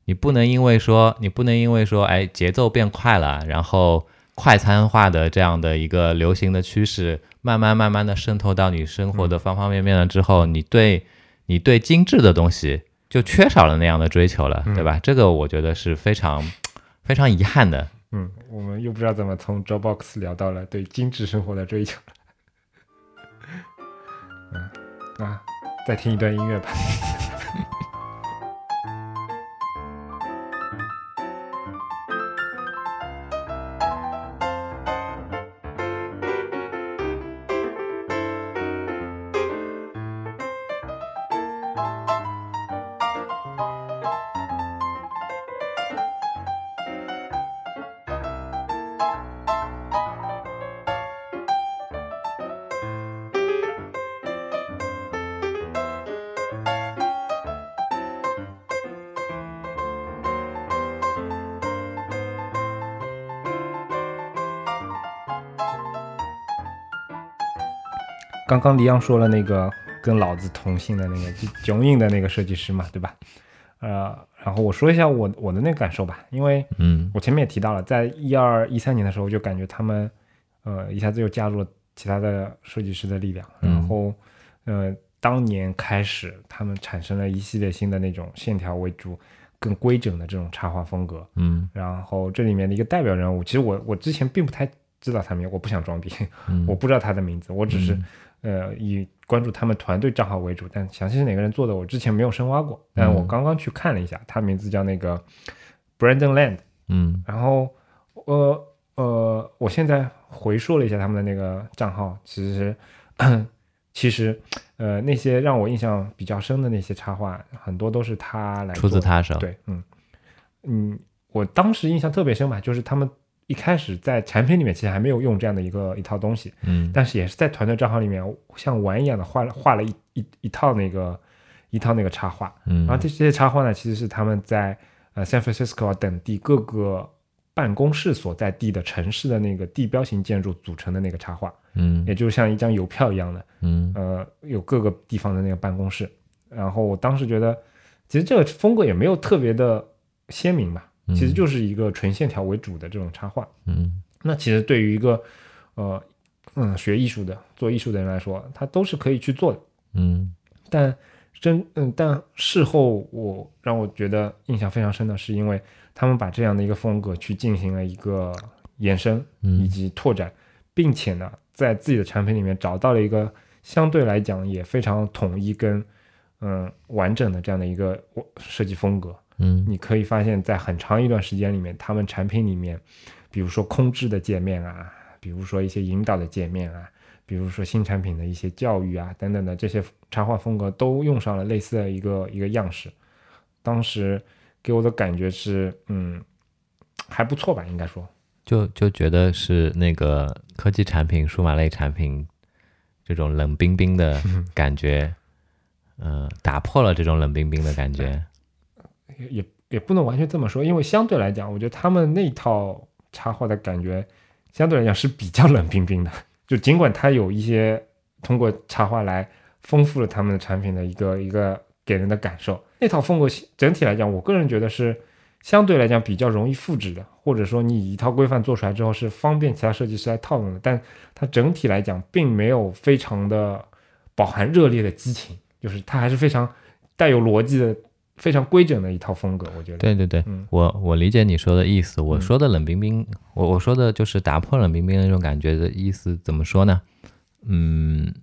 你不能因为说，你不能因为说，哎，节奏变快了，然后快餐化的这样的一个流行的趋势，慢慢慢慢的渗透到你生活的方方面面了之后，你对你对精致的东西就缺少了那样的追求了，嗯对吧？这个我觉得是非常非常遗憾的。嗯，我们又不知道怎么从 Dropbox 聊到了对精致生活的追求了。[LAUGHS] 嗯啊，再听一段音乐吧。刚刚黎阳说了那个跟老子同姓的那个囧影的那个设计师嘛，对吧？呃，然后我说一下我我的那个感受吧，因为嗯我前面也提到了，在一二一三年的时候，就感觉他们呃一下子又加入了其他的设计师的力量，嗯然后呃当年开始，他们产生了一系列新的那种线条为主、更规整的这种插画风格。嗯然后这里面的一个代表人物，其实我我之前并不太知道他名，我不想装逼，嗯，我不知道他的名字，我只是、呃以关注他们团队账号为主，但详细是哪个人做的，我之前没有深挖过。但我嗯刚刚去看了一下，他名字叫那个 Brandon Land。嗯然后呃呃，我现在回溯了一下他们的那个账号，其实其实呃那些让我印象比较深的那些插画，很多都是他来出自他手。对，嗯嗯，我当时印象特别深吧，就是他们一开始在产品里面其实还没有用这样的一个一套东西，嗯。但是也是在团队账号里面像玩一样的画了画了一一一套那个一套那个插画，嗯，然后这些插画呢，其实是他们在呃 San Francisco 啊等地各个办公室所在地的城市的那个地标型建筑组成的那个插画，嗯。也就是像一张邮票一样的，嗯。呃，有各个地方的那个办公室。然后我当时觉得，其实这个风格也没有特别的鲜明吧，嗯其实就是一个纯线条为主的这种插画。嗯那其实对于一个呃嗯学艺术的做艺术的人来说，他都是可以去做的。嗯但真嗯，但事后我让我觉得印象非常深的是，因为他们把这样的一个风格去进行了一个延伸以嗯及拓展，并且呢，在自己的产品里面找到了一个相对来讲也非常统一跟嗯完整的这样的一个设计风格。嗯你可以发现，在很长一段时间里面，他们产品里面，比如说空置的界面啊，比如说一些引导的界面啊，比如说新产品的一些教育啊等等的这些插画风格，都用上了类似的一个一个样式。当时给我的感觉是，嗯，还不错吧，应该说，就就觉得是那个科技产品、数码类产品这种冷冰冰的感觉，呃，打破了这种冷冰冰的感觉。也也不能完全这么说，因为相对来讲，我觉得他们那套插画的感觉相对来讲是比较冷冰冰的。就尽管它有一些通过插画来丰富了他们的产品的一个一个给人的感受，那套风格整体来讲，我个人觉得是相对来讲比较容易复制的，或者说你一套规范做出来之后是方便其他设计师来套用的。但它整体来讲并没有非常的饱含热烈的激情，就是它还是非常带有逻辑的。非常规整的一套风格，我觉得。对对对，我我理解你说的意思。我说的冷冰冰，我我说的就是打破冷冰冰的那种感觉的意思。怎么说呢？嗯，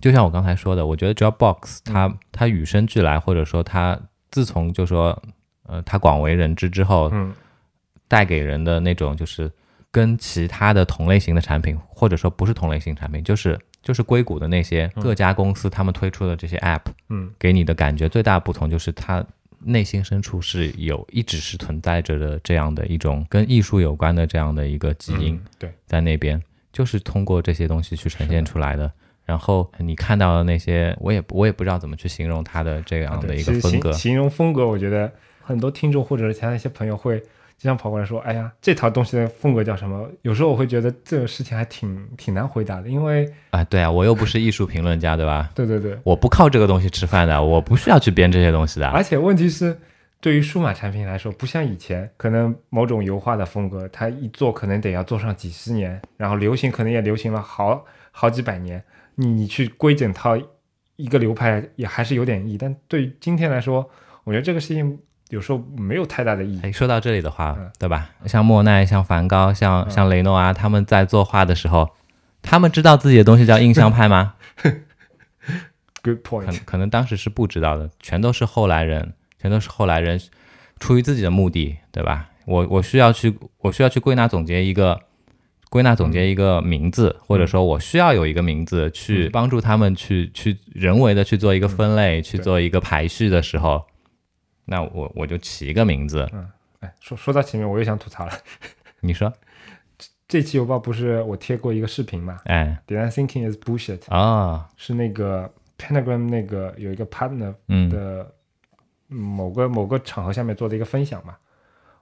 就像我刚才说的，我觉得 Dropbox 它它与生俱来，或者说它自从就说呃它广为人知之后，嗯，带给人的那种就是跟其他的同类型的产品，或者说不是同类型产品，就是就是硅谷的那些各家公司他们推出的这些 App，嗯，给你的感觉最大不同就是它。内心深处是有一直是存在着的这样的一种跟艺术有关的这样的一个基因，对，在那边就是通过这些东西去呈现出来的。然后你看到的那些，我也我也不知道怎么去形容他的这样的一个风格。形容风格，我觉得很多听众或者是其他一些朋友会。经常跑过来说：“哎呀，这套东西的风格叫什么？”有时候我会觉得这个事情还挺挺难回答的，因为啊，对啊，我又不是艺术评论家，对吧？对对对，我不靠这个东西吃饭的，我不需要去编这些东西的。而且问题是，对于数码产品来说，不像以前，可能某种油画的风格，它一做可能得要做上几十年，然后流行可能也流行了好好几百年，你你去规整套一个流派也还是有点意义。但对于今天来说，我觉得这个事情。有时候没有太大的意义。说到这里的话，对吧？像莫奈、像梵高、像像雷诺啊，他们在作画的时候，他们知道自己的东西叫印象派吗？[LAUGHS] Good point。可可能当时是不知道的，全都是后来人，全都是后来人出于自己的目的，对吧？我我需要去，我需要去归纳总结一个，归纳总结一个名字，或者说我需要有一个名字去帮助他们去去人为的去做一个分类，去做一个排序的时候。那我我就起一个名字，嗯，哎，说说到前面，我又想吐槽了。[LAUGHS] 你说，这这期邮报不是我贴过一个视频嘛？哎，Design thinking is bullshit 啊，是那个 Pentagram 那个有一个 partner 的某个某个场合下面做的一个分享嘛。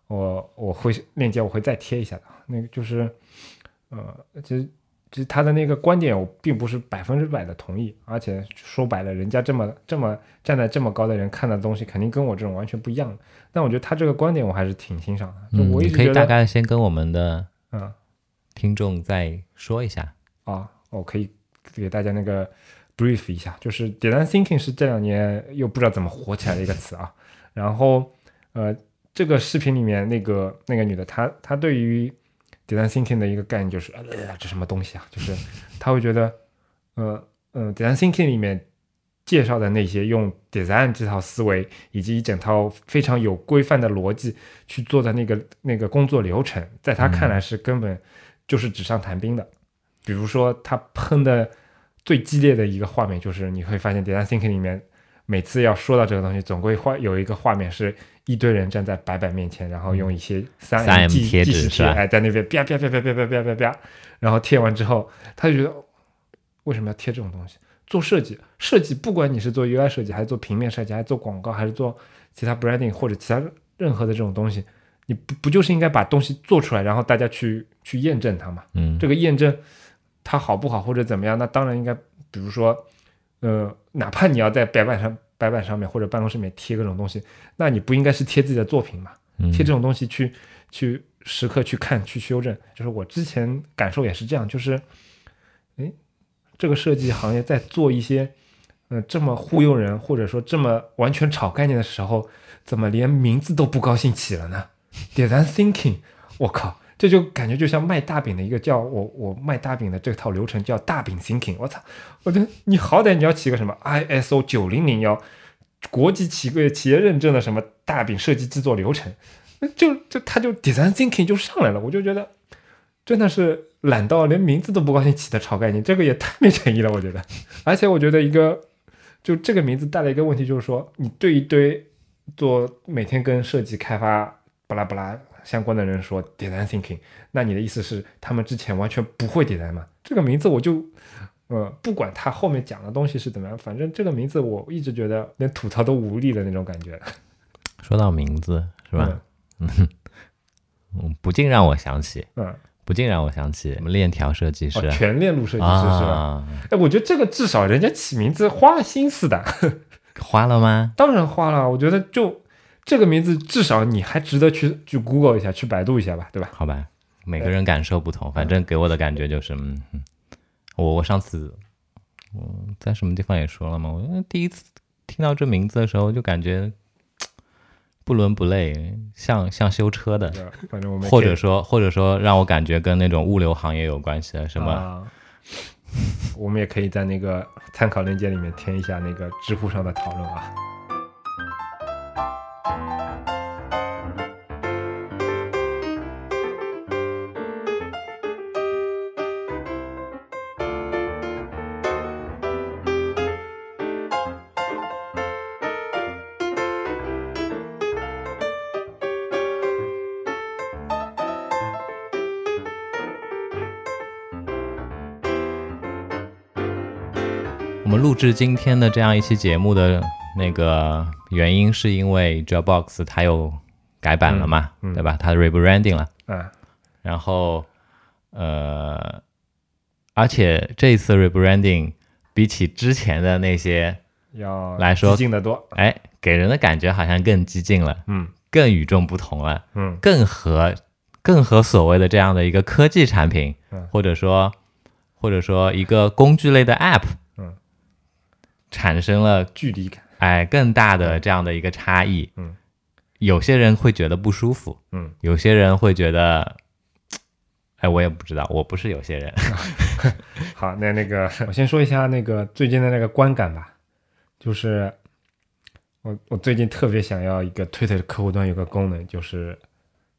我我会链接我会再贴一下的，那个就是，呃，其实。其实他的那个观点，我并不是百分之百的同意，而且说白了，人家这么这么站在这么高的人看的东西，肯定跟我这种完全不一样。但我觉得他这个观点，我还是挺欣赏的。嗯，你可以大概先跟我们的嗯听众再说一下啊，我可以给大家那个 brief 一下，就是 design thinking 是这两年又不知道怎么火起来的一个词啊。然后呃，这个视频里面那个那个女的，她她对于 design thinking 的一个概念就是，呃，这什么东西啊？就是他会觉得，呃，呃，design thinking 里面介绍的那些用 design 这套思维以及一整套非常有规范的逻辑去做的那个那个工作流程，在他看来是根本就是纸上谈兵的。比如说他喷的最激烈的一个画面，就是你会发现 design thinking 里面每次要说到这个东西，总归画有一个画面是。一堆人站在白板面前，然后用一些三 M 贴纸贴，哎，在那边啪啪啪啪啪啪啪啪啪，然后贴完之后，他就觉得为什么要贴这种东西？做设计，设计不管你是做 UI 设计，还是做平面设计，还是做广告，还是做其他 branding 或者其他任何的这种东西，你不不就是应该把东西做出来，然后大家去去验证它嘛？嗯，这个验证它好不好或者怎么样，那当然应该，比如说，呃，哪怕你要在白板上。白板上面或者办公室里面贴各种东西，那你不应该是贴自己的作品嘛？贴这种东西去去时刻去看去修正，就是我之前感受也是这样，就是，哎，这个设计行业在做一些，嗯，这么忽悠人或者说这么完全炒概念的时候，怎么连名字都不高兴起了呢？Design thinking，我靠！这就感觉就像卖大饼的一个叫我我卖大饼的这套流程叫大饼 thinking，我操！我觉得你好歹你要起个什么 ISO 九零零幺，国际企业企业认证的什么大饼设计制作流程，就就他就 design thinking 就上来了，我就觉得真的是懒到连名字都不高兴起的炒概念，这个也太没诚意了，我觉得。而且我觉得一个就这个名字带来一个问题，就是说你对一堆做每天跟设计开发巴拉巴拉。相关的人说 design thinking，那你的意思是他们之前完全不会 design 吗？这个名字我就呃，不管他后面讲的东西是怎么样，反正这个名字我一直觉得连吐槽都无力的那种感觉，说到名字是吧？嗯，[LAUGHS] 嗯，不禁让我想起，嗯，不禁让我想起什么链条设计师哦，全链路设计师是吧？啊，哎，我觉得这个至少人家起名字花了心思的，花了吗？当然花了。我觉得就这个名字，至少你还值得去去 Google 一下，去百度一下吧，对吧？好吧，每个人感受不同，反正给我的感觉就是，嗯，嗯我我上次我在什么地方也说了嘛，我第一次听到这名字的时候就感觉不伦不类，像像修车的，反正我们或者说或者说让我感觉跟那种物流行业有关系的，什么、啊我们也可以在那个参考链接里面填一下那个知乎上的讨论啊。我们录制今天的这样一期节目的那个原因，是因为 Dropbox 它又改版了嘛，嗯嗯。对吧？它 rebranding 了，啊，然后呃，而且这一次 rebranding 比起之前的那些，要来说激进的多。哎，给人的感觉好像更激进了，嗯。更与众不同了，嗯。更和更和所谓的这样的一个科技产品，嗯。或者说或者说一个工具类的 app，嗯，产生了距离感。哎更大的这样的一个差异。嗯，有些人会觉得不舒服，嗯，有些人会觉得，哎，我也不知道，我不是有些人。[LAUGHS] 好，那那个 [LAUGHS] 我先说一下那个最近的那个观感吧，就是我我最近特别想要一个 Twitter 客户端有个功能，就是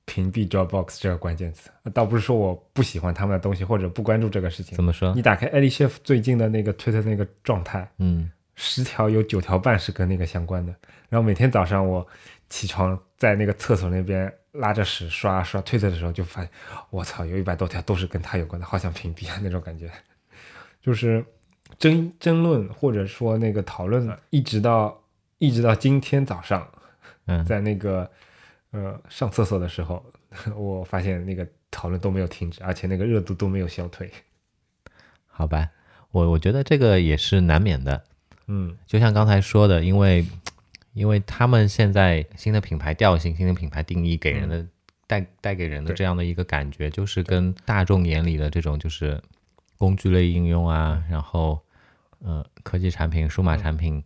屏蔽 Dropbox 这个关键词。倒不是说我不喜欢他们的东西或者不关注这个事情怎，么说你？打开 Ellie Chef 最近的那个 Twitter 那个状态，嗯十条有九条半是跟那个相关的。然后每天早上我起床在那个厕所那边拉着屎刷刷推特的时候，就发现我操，有一百多条都是跟他有关的，好想屏蔽啊那种感觉。就是争争论或者说那个讨论，一直到一直到今天早上，嗯，在那个呃上厕所的时候，我发现那个讨论都没有停止，而且那个热度都没有消退。好吧，我我觉得这个也是难免的。嗯。就像刚才说的，因为因为他们现在新的品牌调性、新的品牌定义给人的、带带给人的这样的一个感觉，就是跟大众眼里的这种就是工具类应用啊，然后呃科技产品、数码产品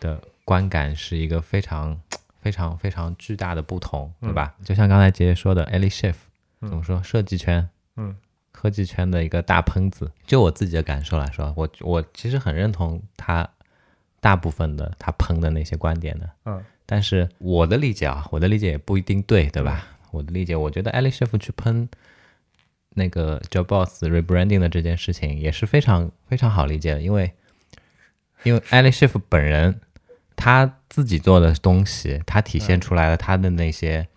的观感是一个非常非常非常巨大的不同，对吧？就像刚才杰杰说的 e l i Shift 怎么说，设计圈，嗯。科技圈的一个大喷子。就我自己的感受来说，我我其实很认同他大部分的他喷的那些观点的，嗯。但是我的理解啊，我的理解也不一定对，对吧？我的理解，我觉得 Ali Chef 去喷那个 Jobbox rebranding 的这件事情也是非常非常好理解的，因为因为 Ali Chef 本人他自己做的东西，他体现出来了他的那些、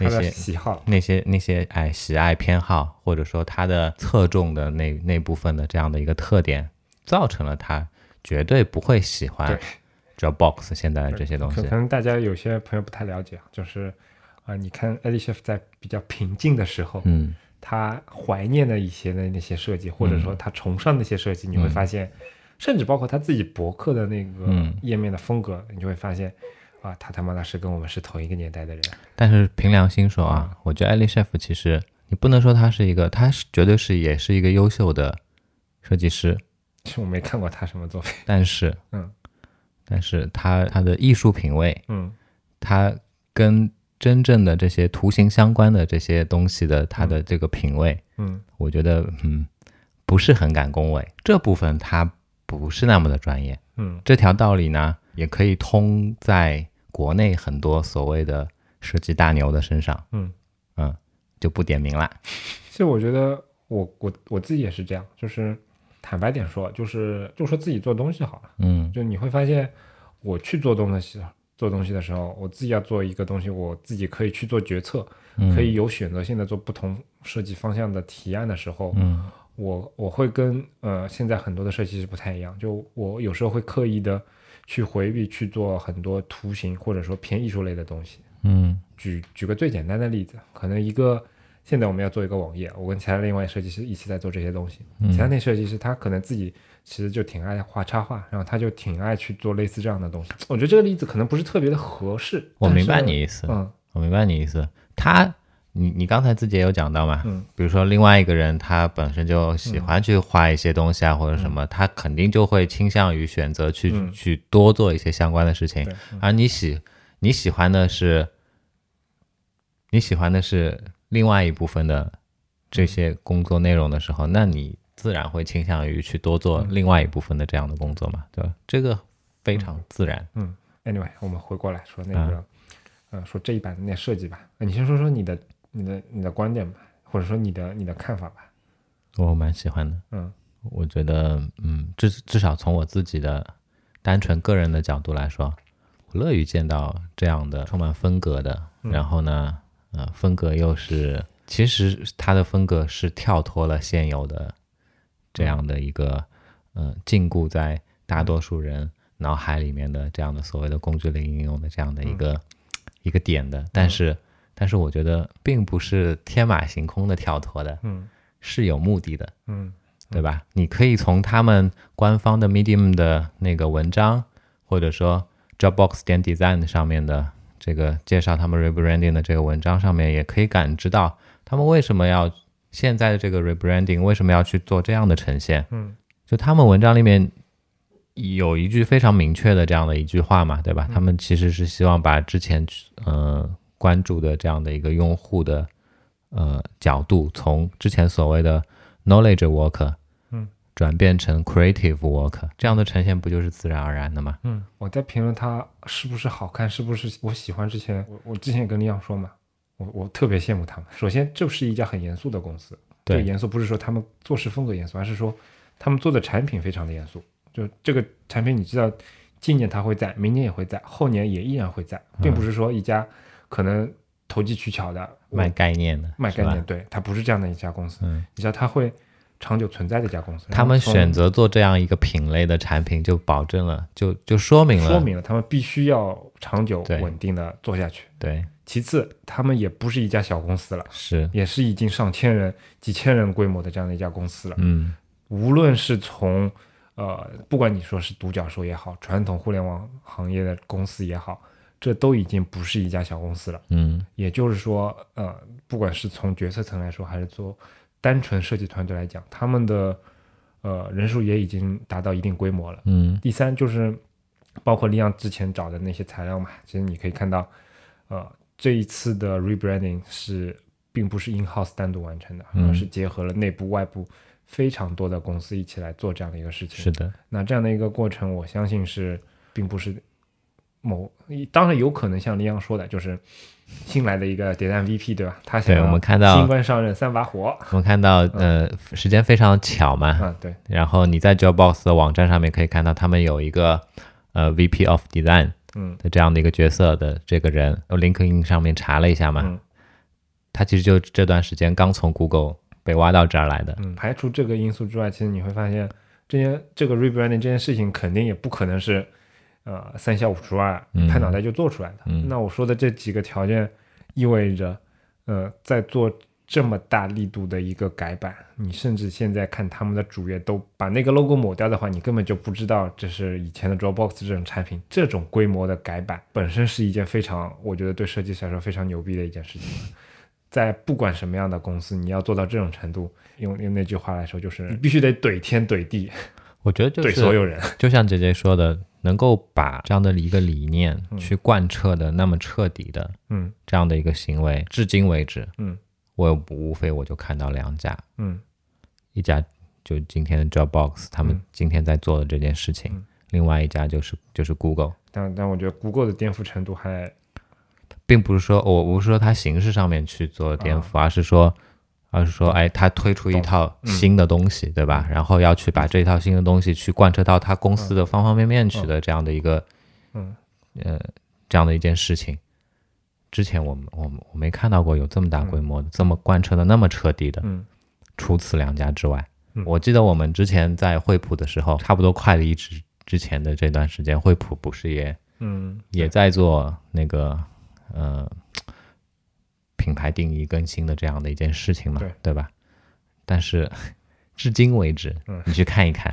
那些喜好，那些那些哎喜爱偏好，或者说他的侧重的那那部分的这样的一个特点，造成了他绝对不会喜欢对。Dropbox 现在的这些东西。可可。能大家有些朋友不太了解啊，就是啊、你看 e l i Chef 在比较平静的时候，嗯。他怀念的一些的那些设计，或者说他崇尚那些设计，你会发现，甚至包括他自己博客的那个嗯。页面的风格，你就会发现啊，他他妈的是跟我们是同一个年代的人。但是凭良心说啊，我觉得艾丽 chef 其实你不能说他是一个，他是绝对是也是一个优秀的设计师，其实我没看过他什么作品，但是嗯，但是他他的艺术品味，嗯。他跟真正的这些图形相关的这些东西的他的这个品味，嗯。我觉得嗯不是很敢恭维，这部分他不是那么的专业。嗯。这条道理呢，也可以通在国内很多所谓的设计大牛的身上，嗯。嗯，就不点名了。[LAUGHS] 其实我觉得我我我自己也是这样，就是坦白点说，就是就说自己做东西好了，嗯。就你会发现，我去做东西做东西的时候，我自己要做一个东西，我自己可以去做决策，嗯。可以有选择性的做不同设计方向的提案的时候，嗯。我我会跟呃现在很多的设计师不太一样，就我有时候会刻意的去回避去做很多图形或者说偏艺术类的东西。嗯。举举个最简单的例子，可能一个现在我们要做一个网页，我跟其他另外设计师一起在做这些东西，嗯其他那设计师他可能自己其实就挺爱画插画，然后他就挺爱去做类似这样的东西。我觉得这个例子可能不是特别的合适。我明白你意思，嗯我明白你意思。他，你你刚才自己也有讲到嘛，嗯比如说另外一个人他本身就喜欢去画一些东西啊，或者什么，他肯定就会倾向于选择去、嗯去多做一些相关的事情。嗯而你喜你喜欢的是，你喜欢的是另外一部分的这些工作内容的时候，那你自然会倾向于去多做嗯另外一部分的这样的工作嘛，对吧？这个非常自然。嗯 Anyway，我们回过来说那个，呃，说这一版的那设计吧。呃你先说说你的、你的、你的观点吧，或者说你的、你的看法吧。我蛮喜欢的。嗯我觉得，嗯，至至少从我自己的单纯个人的角度来说，我乐于见到这样的充满风格的，嗯然后呢，呃，风格又是其实他的风格是跳脱了现有的这样的一个，呃，禁锢在大多数人脑海里面的这样的所谓的工具类应用的这样的一个、一个点的，但是，但是我觉得并不是天马行空的跳脱的，嗯是有目的的。嗯对吧？你可以从他们官方的 Medium 的那个文章，或者说 Dropbox 点 Design 上面的这个介绍他们 rebranding 的这个文章上面，也可以感知到他们为什么要现在的这个 rebranding 为什么要去做这样的呈现。嗯就他们文章里面有一句非常明确的这样的一句话嘛，对吧？他们其实是希望把之前呃关注的这样的一个用户的呃角度，从之前所谓的 knowledge worker，嗯，转变成 creative worker，这样的呈现不就是自然而然的吗？嗯，我在评论它是不是好看，是不是我喜欢之前，我我之前也跟李阳说嘛，我我特别羡慕他们。首先，这是一家很严肃的公司，这个对严肃不是说他们做事风格严肃，而是说他们做的产品非常的严肃。就这个产品，你知道，今年它会在，明年也会在，后年也依然会在，并不是说一家可能投机取巧的卖概念的，卖概念，对，它不是这样的一家公司。嗯，你知道，它会长久存在的一家公司。他们选择做这样一个品类的产品，就保证了，就就说明了，说明了他们必须要长久稳定的做下去。对，其次，他们也不是一家小公司了，是，也是已经上千人、几千人规模的这样的一家公司了。嗯无论是从呃，不管你说是独角兽也好，传统互联网行业的公司也好，这都已经不是一家小公司了。嗯也就是说，呃，不管是从决策层来说，还是做单纯设计团队来讲，他们的呃人数也已经达到一定规模了。嗯第三就是包括利昂之前找的那些材料嘛，其实你可以看到，呃，这一次的 rebranding 是并不是 in house 单独完成的，嗯而是结合了内部外部非常多的公司一起来做这样的一个事情。是的，那这样的一个过程，我相信是并不是某，当然有可能像利昂说的，就是新来的一个 design VP 对吧？他想对我们看到新官上任三把火。我们看到呃时间非常巧嘛，啊，对，然后你在 Dropbox 的网站上面可以看到，他们有一个呃 VP of Design 嗯。的这样的一个角色的这个人，我 LinkedIn 上面查了一下嘛，嗯。他其实就这段时间刚从 Google 被挖到这儿来的，嗯，排除这个因素之外，其实你会发现，这件这个 rebranding 这件事情肯定也不可能是，呃，三下五除二嗯拍脑袋就做出来的。嗯那我说的这几个条件，意味着，呃，在做这么大力度的一个改版，你甚至现在看他们的主页都把那个 logo 抹掉的话，你根本就不知道这是以前的 Dropbox 这种产品。这种规模的改版本身是一件非常，我觉得对设计师来说非常牛逼的一件事情。在不管什么样的公司，你要做到这种程度，用用那句话来说，就是你必须得怼天怼地，我觉得就怼所有人。就像姐姐说的，能够把这样的一个理念嗯。去贯彻的那么彻底的嗯。这样的一个行为，至今为止，嗯。我无非我就看到两家，嗯。一家就今天的 Dropbox，他们嗯。今天在做的这件事情，嗯。另外一家就是就是 Google，但但我觉得 Google 的颠覆程度还并不是说我不是说它形式上面去做颠啊。覆，而是说而是说，哎，他推出一套嗯。新的东西，对吧？然后要去把这套新的东西去贯彻到他公司的方方面面去的这样的一个嗯。呃这样的一件事情。之前我们我们我没看到过有这么大规模的、这么贯彻的那么彻底的，嗯。除此两家之外，嗯。我记得我们之前在惠普的时候，差不多快离职之前的这段时间，惠普不是也嗯，也在做那个呃品牌定义更新的这样的一件事情嘛，对。吧？但是 [LAUGHS] 至今为止，嗯。你去看一看，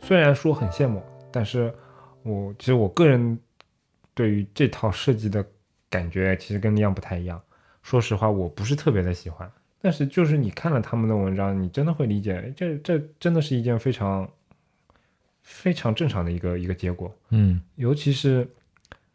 虽然说很羡慕，但是我其实我个人对于这套设计的感觉，其实跟那样不太一样。说实话，我不是特别的喜欢。但是就是你看了他们的文章，你真的会理解，哎这这真的是一件非常非常正常的一个一个结果。嗯尤其是，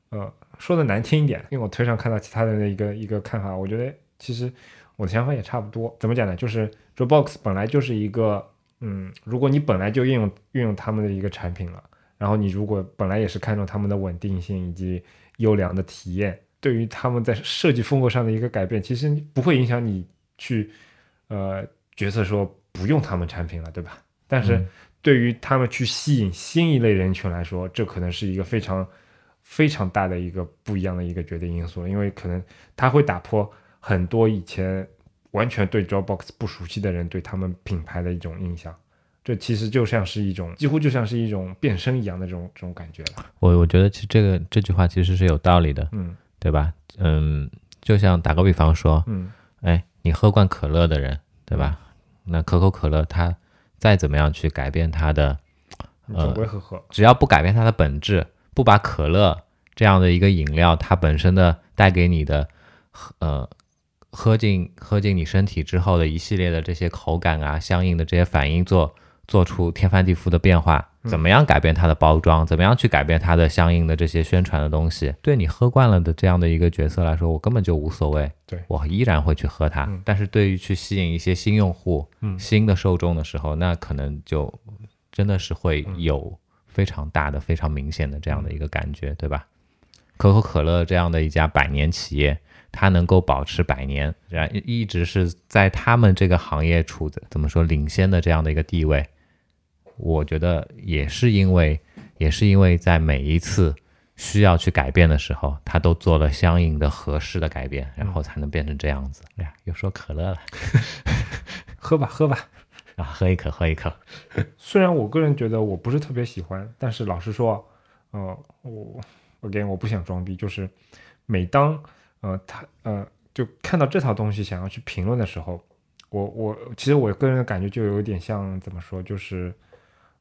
呃，说的难听一点，因为我推上看到其他人的一个一个看法，我觉得其实我的想法也差不多。怎么讲呢？就是 Dropbox 本来就是一个，嗯，如果你本来就运用运用他们的一个产品了，然后你如果本来也是看重他们的稳定性以及优良的体验，对于他们在设计风格上的一个改变，其实不会影响你去，呃，决策说不用他们产品了，对吧？但是嗯对于他们去吸引新一类人群来说，这可能是一个非常非常大的一个不一样的一个决定因素，因为可能它会打破很多以前完全对 Dropbox 不熟悉的人对他们品牌的一种印象。这其实就像是一种，几乎就像是一种变身一样的这种这种感觉了。我我觉得其实这个这句话其实是有道理的，嗯对吧？嗯，就像打个比方说，嗯哎，你喝惯可乐的人，对吧？那可口可乐它再怎么样去改变它的，呃喝喝。只要不改变它的本质，不把可乐这样的一个饮料它本身的带给你的，呃，喝进喝进你身体之后的一系列的这些口感啊，相应的这些反应做做出天翻地覆的变化，怎么样改变它的包装，怎么样去改变它的相应的这些宣传的东西，对你喝惯了的这样的一个角色来说，我根本就无所谓，对。我依然会去喝它。嗯。但是对于去吸引一些新用户、嗯。新的受众的时候，那可能就真的是会有非常大的、非常明显的这样的一个感觉，对吧？可口可乐这样的一家百年企业，它能够保持百年，然一直是在他们这个行业处的怎么说领先的这样的一个地位，我觉得也是因为，也是因为在每一次需要去改变的时候，它都做了相应的合适的改变，然后才能变成这样子。哎呀，又说可乐了 [LAUGHS] 喝吧喝吧。啊，喝一口，喝一口。虽然我个人觉得我不是特别喜欢，但是老实说，呃，我 again 我不想装逼，就是每当呃他呃就看到这套东西想要去评论的时候，我我其实我个人的感觉就有点像怎么说，就是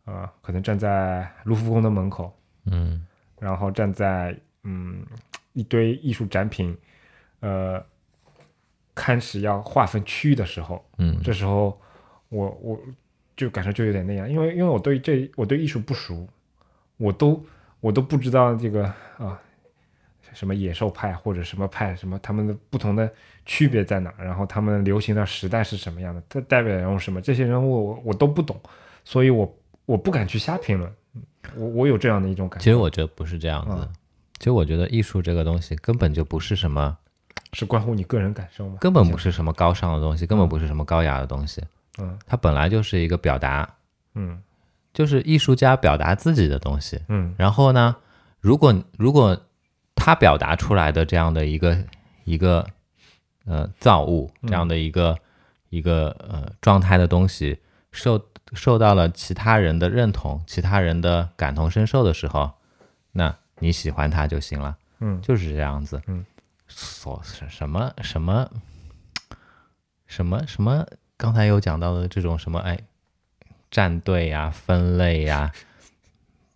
呃可能站在卢浮宫的门口，嗯然后站在嗯一堆艺术展品，呃开始要划分区域的时候，嗯这时候我我就感受就有点那样，因为因为我对这我对艺术不熟，我都我都不知道这个啊什么野兽派或者什么派什么他们的不同的区别在哪，然后他们流行的时代是什么样的，它代表人物什么，这些人物我我都不懂，所以我我不敢去瞎评论，我我有这样的一种感觉，其实我觉得不是这样子。嗯其实我觉得艺术这个东西根本就不是什么，[SNIFFS] 是关乎你个人感受吗？根本不是什么高尚的东西，根本不是什么高雅的东西。嗯它本来就是一个表达，嗯就是艺术家表达自己的东西。嗯然后呢，如果如果他表达出来的这样的一个一个呃造物这样的一个、一个呃状态的东西受受到了其他人的认同，其他人的感同身受的时候，那你喜欢他就行了，嗯。就是这样子。嗯，所什什么什么什么什么，刚才有讲到的这种什么哎战队呀、分类呀、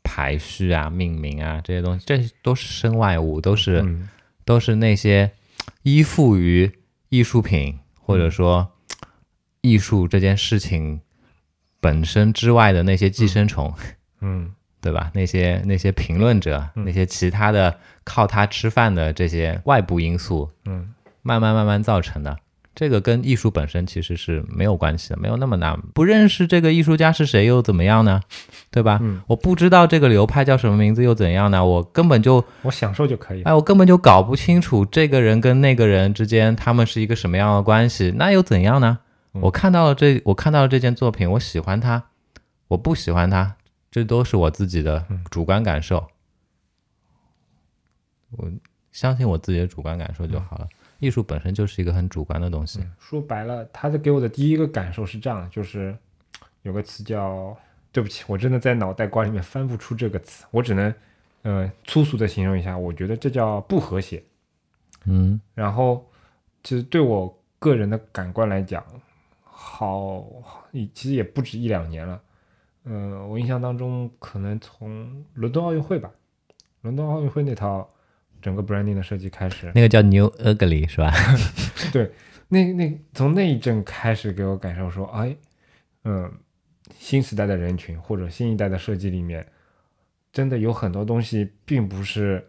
排序啊、命名啊这些东西，这都是身外物，都是、嗯。都是那些依附于艺术品或者说艺术这件事情本身之外的那些寄生虫，嗯。对吧？那些那些评论者，那些其他的靠它吃饭的这些外部因素，嗯。慢慢慢慢造成的。这个跟艺术本身其实是没有关系的，没有那么难。不认识这个艺术家是谁又怎么样呢？对吧？嗯我不知道这个流派叫什么名字又怎样呢？我根本就我享受就可以了。哎，我根本就搞不清楚这个人跟那个人之间他们是一个什么样的关系，那又怎样呢？我看到了这，我看到了这件作品，我喜欢它，我不喜欢它，这都是我自己的主观感受。我相信我自己的主观感受就好了。艺术本身就是一个很主观的东西。说白了，他的给我的第一个感受是这样的，就是有个词叫“对不起”，我真的在脑袋瓜里面翻不出这个词，我只能呃粗俗的形容一下，我觉得这叫不和谐。嗯，然后其实对我个人的感官来讲，好，其实也不止一两年了。嗯，我印象当中，可能从伦敦奥运会吧，伦敦奥运会那套。整个 branding 的设计开始，那个叫 New Ugly 是吧？[LAUGHS] 对，那那从那一阵开始给我感受说，哎，嗯，新时代的人群或者新一代的设计里面，真的有很多东西并不是，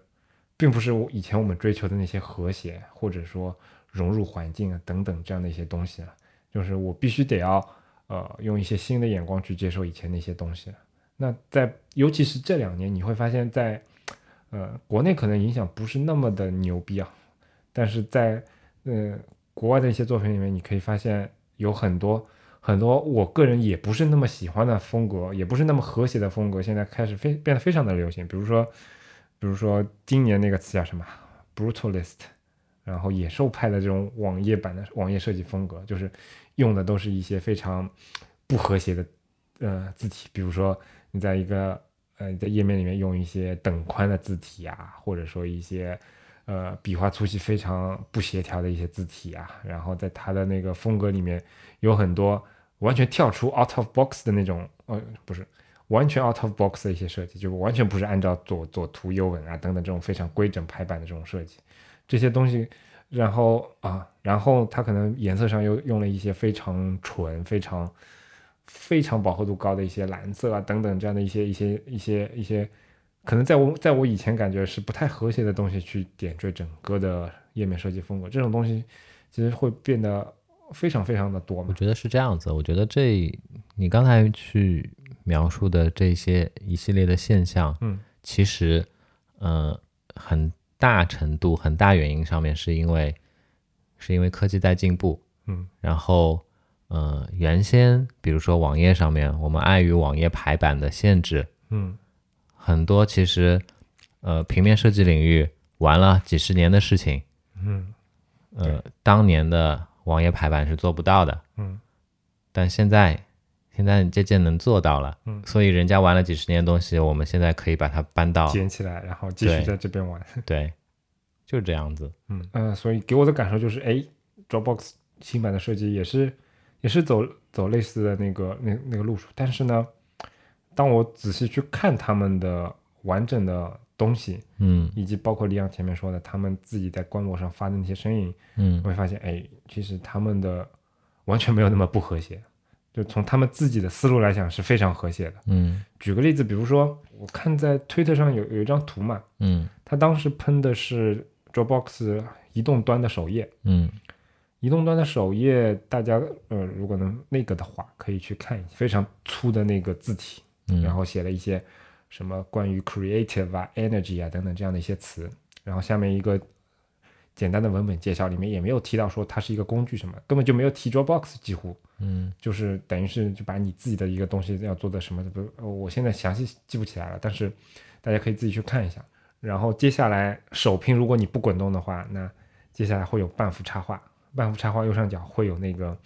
并不是我以前我们追求的那些和谐，或者说融入环境啊等等这样的一些东西了。就是我必须得要呃用一些新的眼光去接受以前那些东西。那在尤其是这两年，你会发现在。呃，国内可能影响不是那么的牛逼啊，但是在呃国外的一些作品里面，你可以发现有很多很多我个人也不是那么喜欢的风格，也不是那么和谐的风格，现在开始非变得非常的流行。比如说，比如说今年那个词叫什么，brutalist，然后野兽派的这种网页版的网页设计风格，就是用的都是一些非常不和谐的呃字体，比如说你在一个。呃，在页面里面用一些等宽的字体啊，或者说一些呃笔画粗细非常不协调的一些字体啊，然后在它的那个风格里面有很多完全跳出 out of box 的那种，呃，不是完全 out of box 的一些设计，就完全不是按照左左图右文啊等等这种非常规整排版的这种设计，这些东西，然后啊，然后它可能颜色上又用了一些非常纯、非常。非常饱和度高的一些蓝色啊，等等这样的一些一些一些一些，可能在我在我以前感觉是不太和谐的东西去点缀整个的页面设计风格，这种东西其实会变得非常非常的多。我觉得是这样子，我觉得这你刚才去描述的这些一系列的现象，嗯，其实，呃，很大程度很大原因上面是因为是因为科技在进步，嗯，然后。呃，原先比如说网页上面，我们碍于网页排版的限制，嗯，很多其实呃平面设计领域玩了几十年的事情，嗯，呃，当年的网页排版是做不到的，嗯，但现在现在渐渐能做到了，嗯，所以人家玩了几十年东西，我们现在可以把它搬到捡起来，然后继续在这边玩，对，就是这样子，嗯。嗯，所以给我的感受就是，哎，Dropbox 新版的设计也是。也是走走类似的那个那那个路数，但是呢，当我仔细去看他们的完整的东西，嗯，以及包括李阳前面说的他们自己在官网上发的那些声音，嗯，我会发现，哎，其实他们的完全没有那么不和谐，就从他们自己的思路来讲是非常和谐的，嗯，举个例子，比如说我看在推特上有有一张图嘛，嗯，他当时喷的是 Dropbox 移动端的首页，嗯。移动端的首页，大家呃，如果能那个的话，可以去看一下，非常粗的那个字体，嗯然后写了一些什么关于 creative 啊、energy 啊等等这样的一些词，然后下面一个简单的文本介绍，里面也没有提到说它是一个工具什么，根本就没有提 Dropbox，几乎，嗯，就是等于是就把你自己的一个东西要做的什么，不，我现在详细记不起来了，但是大家可以自己去看一下。然后接下来首拼，如果你不滚动的话，那接下来会有半幅插画。半幅插画右上角会有那个，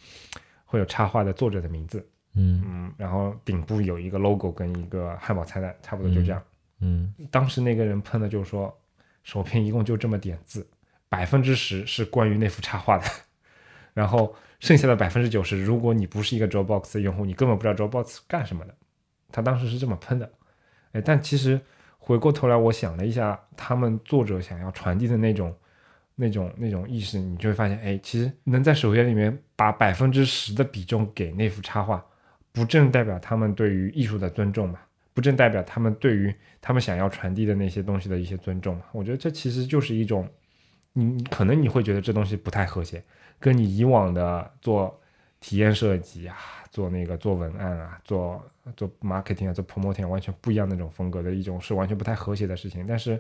会有插画的作者的名字，嗯嗯，然后顶部有一个 logo 跟一个汉堡菜单，差不多就这样。嗯，当时那个人喷的就是说，首篇一共就这么点字，百分之十是关于那幅插画的，[LAUGHS] 然后剩下的百分之九十，如果你不是一个 Dropbox 的用户，你根本不知道 Dropbox 干什么的。他当时是这么喷的，哎，但其实回过头来我想了一下，他们作者想要传递的那种。那种那种意识，你就会发现，哎，其实能在首页里面把百分之十的比重给那幅插画，不正代表他们对于艺术的尊重嘛？不正代表他们对于他们想要传递的那些东西的一些尊重嘛？我觉得这其实就是一种，你可能你会觉得这东西不太和谐，跟你以往的做体验设计啊，做那个做文案啊，做做 marketing 啊，做 promoting 完全不一样那种风格的一种是完全不太和谐的事情，但是。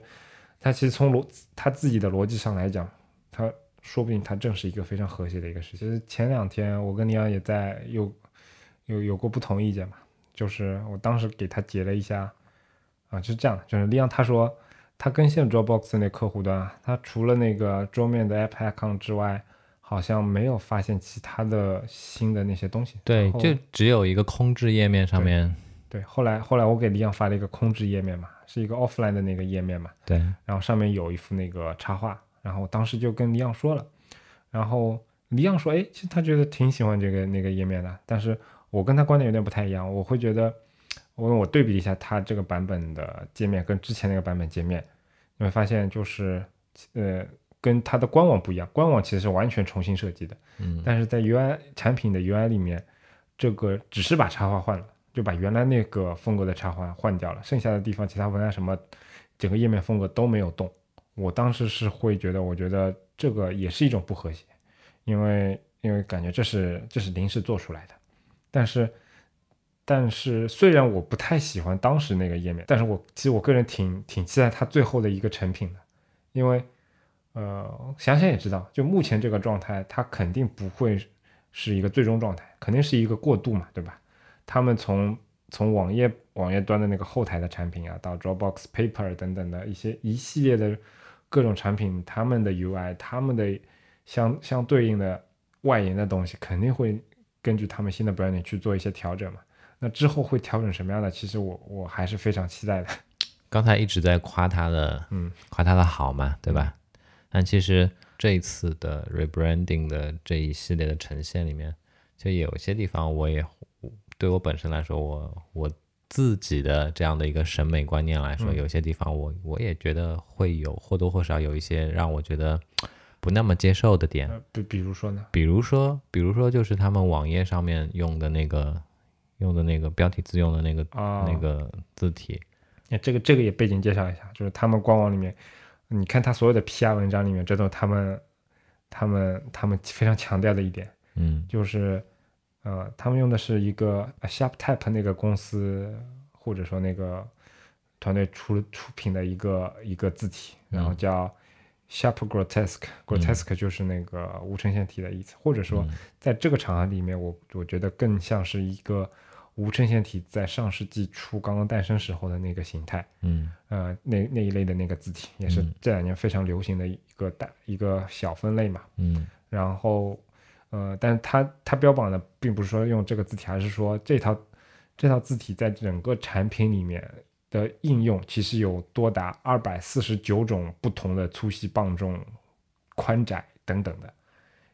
他其实从逻他自己的逻辑上来讲，他说不定他正是一个非常和谐的一个事情。前两天我跟李阳也在有有有过不同意见嘛，就是我当时给他截了一下，啊，就是这样的，就是李阳他说他更新了 Dropbox 那客户端，他除了那个桌面的 App Icon 之外，好像没有发现其他的新的那些东西。对，就只有一个空置页面上面，对，后来后来我给李阳发了一个空置页面嘛，是一个 offline 的那个页面嘛，对，然后上面有一幅那个插画，然后我当时就跟李阳说了，然后李阳说，哎，其实他觉得挺喜欢这个那个页面的，但是我跟他观点有点不太一样，我会觉得，我我对比一下他这个版本的界面跟之前那个版本界面，你会发现就是，呃，跟它的官网不一样，官网其实是完全重新设计的，嗯，但是在 UI 产品的 UI 里面，这个只是把插画换了，就把原来那个风格的插画换掉了，剩下的地方其他文案什么，整个页面风格都没有动。我当时是会觉得，我觉得这个也是一种不和谐，因为因为感觉这是这是临时做出来的，但是但是虽然我不太喜欢当时那个页面，但是我其实我个人挺挺期待它最后的一个成品的，因为呃想想也知道，就目前这个状态，它肯定不会是一个最终状态，肯定是一个过渡嘛，对吧？他们从从网页网页端的那个后台的产品啊，到 Dropbox Paper 等等的一些一系列的各种产品，他们的 UI，他们的相相对应的外延的东西，肯定会根据他们新的 branding 去做一些调整嘛。那之后会调整什么样的？其实我我还是非常期待的。刚才一直在夸他的，嗯，夸他的好嘛，对吧？但其实这一次的 rebranding 的这一系列的呈现里面，就有些地方我也对我本身来说，我我自己的这样的一个审美观念来说，嗯。有些地方我我也觉得会有或多或少有一些让我觉得不那么接受的点，呃，比比如说呢？比如说，比如说就是他们网页上面用的那个用的那个标题字用的那个、啊，那个字体，那这个这个也背景介绍一下，就是他们官网里面，你看他所有的 PR 文章里面，这都是他们他们他们非常强调的一点，嗯。就是呃，他们用的是一个呃 SharpType 那个公司或者说那个团队出出品的一个一个字体，然后叫 Sharp Grotesque，Grotesque 就是那个无衬线体的意思，或者说嗯。在这个场合里面，我我觉得更像是一个无衬线体在上世纪初刚刚诞生时候的那个形态。嗯。呃，那那一类的那个字体，也是嗯。这两年非常流行的一个大一个小分类嘛。嗯。然后，呃，但它它标榜的并不是说用这个字体，而是说这套这套字体在整个产品里面的应用，其实有多达二百四十九种不同的粗细、磅重、宽窄等等的。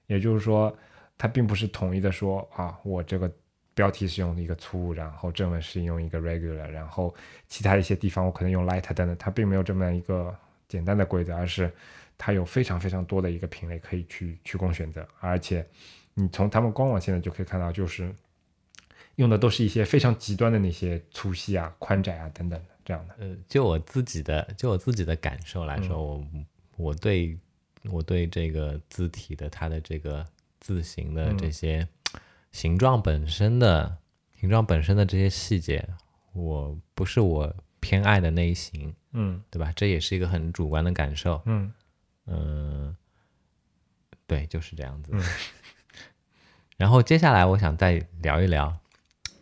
也就是说，它并不是统一的说啊，我这个标题是用一个粗，然后正文是用一个 regular，然后其他一些地方我可能用 light 等等，它并没有这么一个简单的规则，而是它有非常非常多的一个品类可以去去供选择，而且你从他们官网现在就可以看到，就是用的都是一些非常极端的那些粗细啊、宽窄啊等等的这样的。呃，就我自己的就我自己的感受来说，我我对我对这个字体的它的这个字形的这些形状本身的、形状本身的这些细节，我不是我偏爱的那一型，嗯对吧？这也是一个很主观的感受。嗯嗯，对，就是这样子。嗯 [LAUGHS] 然后接下来我想再聊一聊，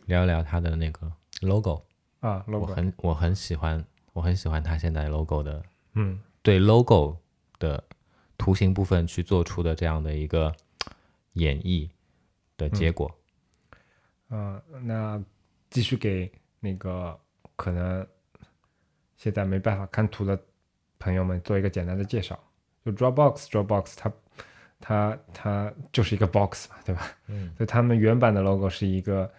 聊一聊它的那个 logo。啊，logo，很我很喜欢，我很喜欢它现在 logo 的嗯对 logo 的图形部分去做出的这样的一个演绎的结果。呃，那继续给那个可能现在没办法看图的朋友们做一个简单的介绍。就 Dropbox，Dropbox 它它它就是一个 box 嘛，对吧？嗯，所以他们原版的 logo 是一个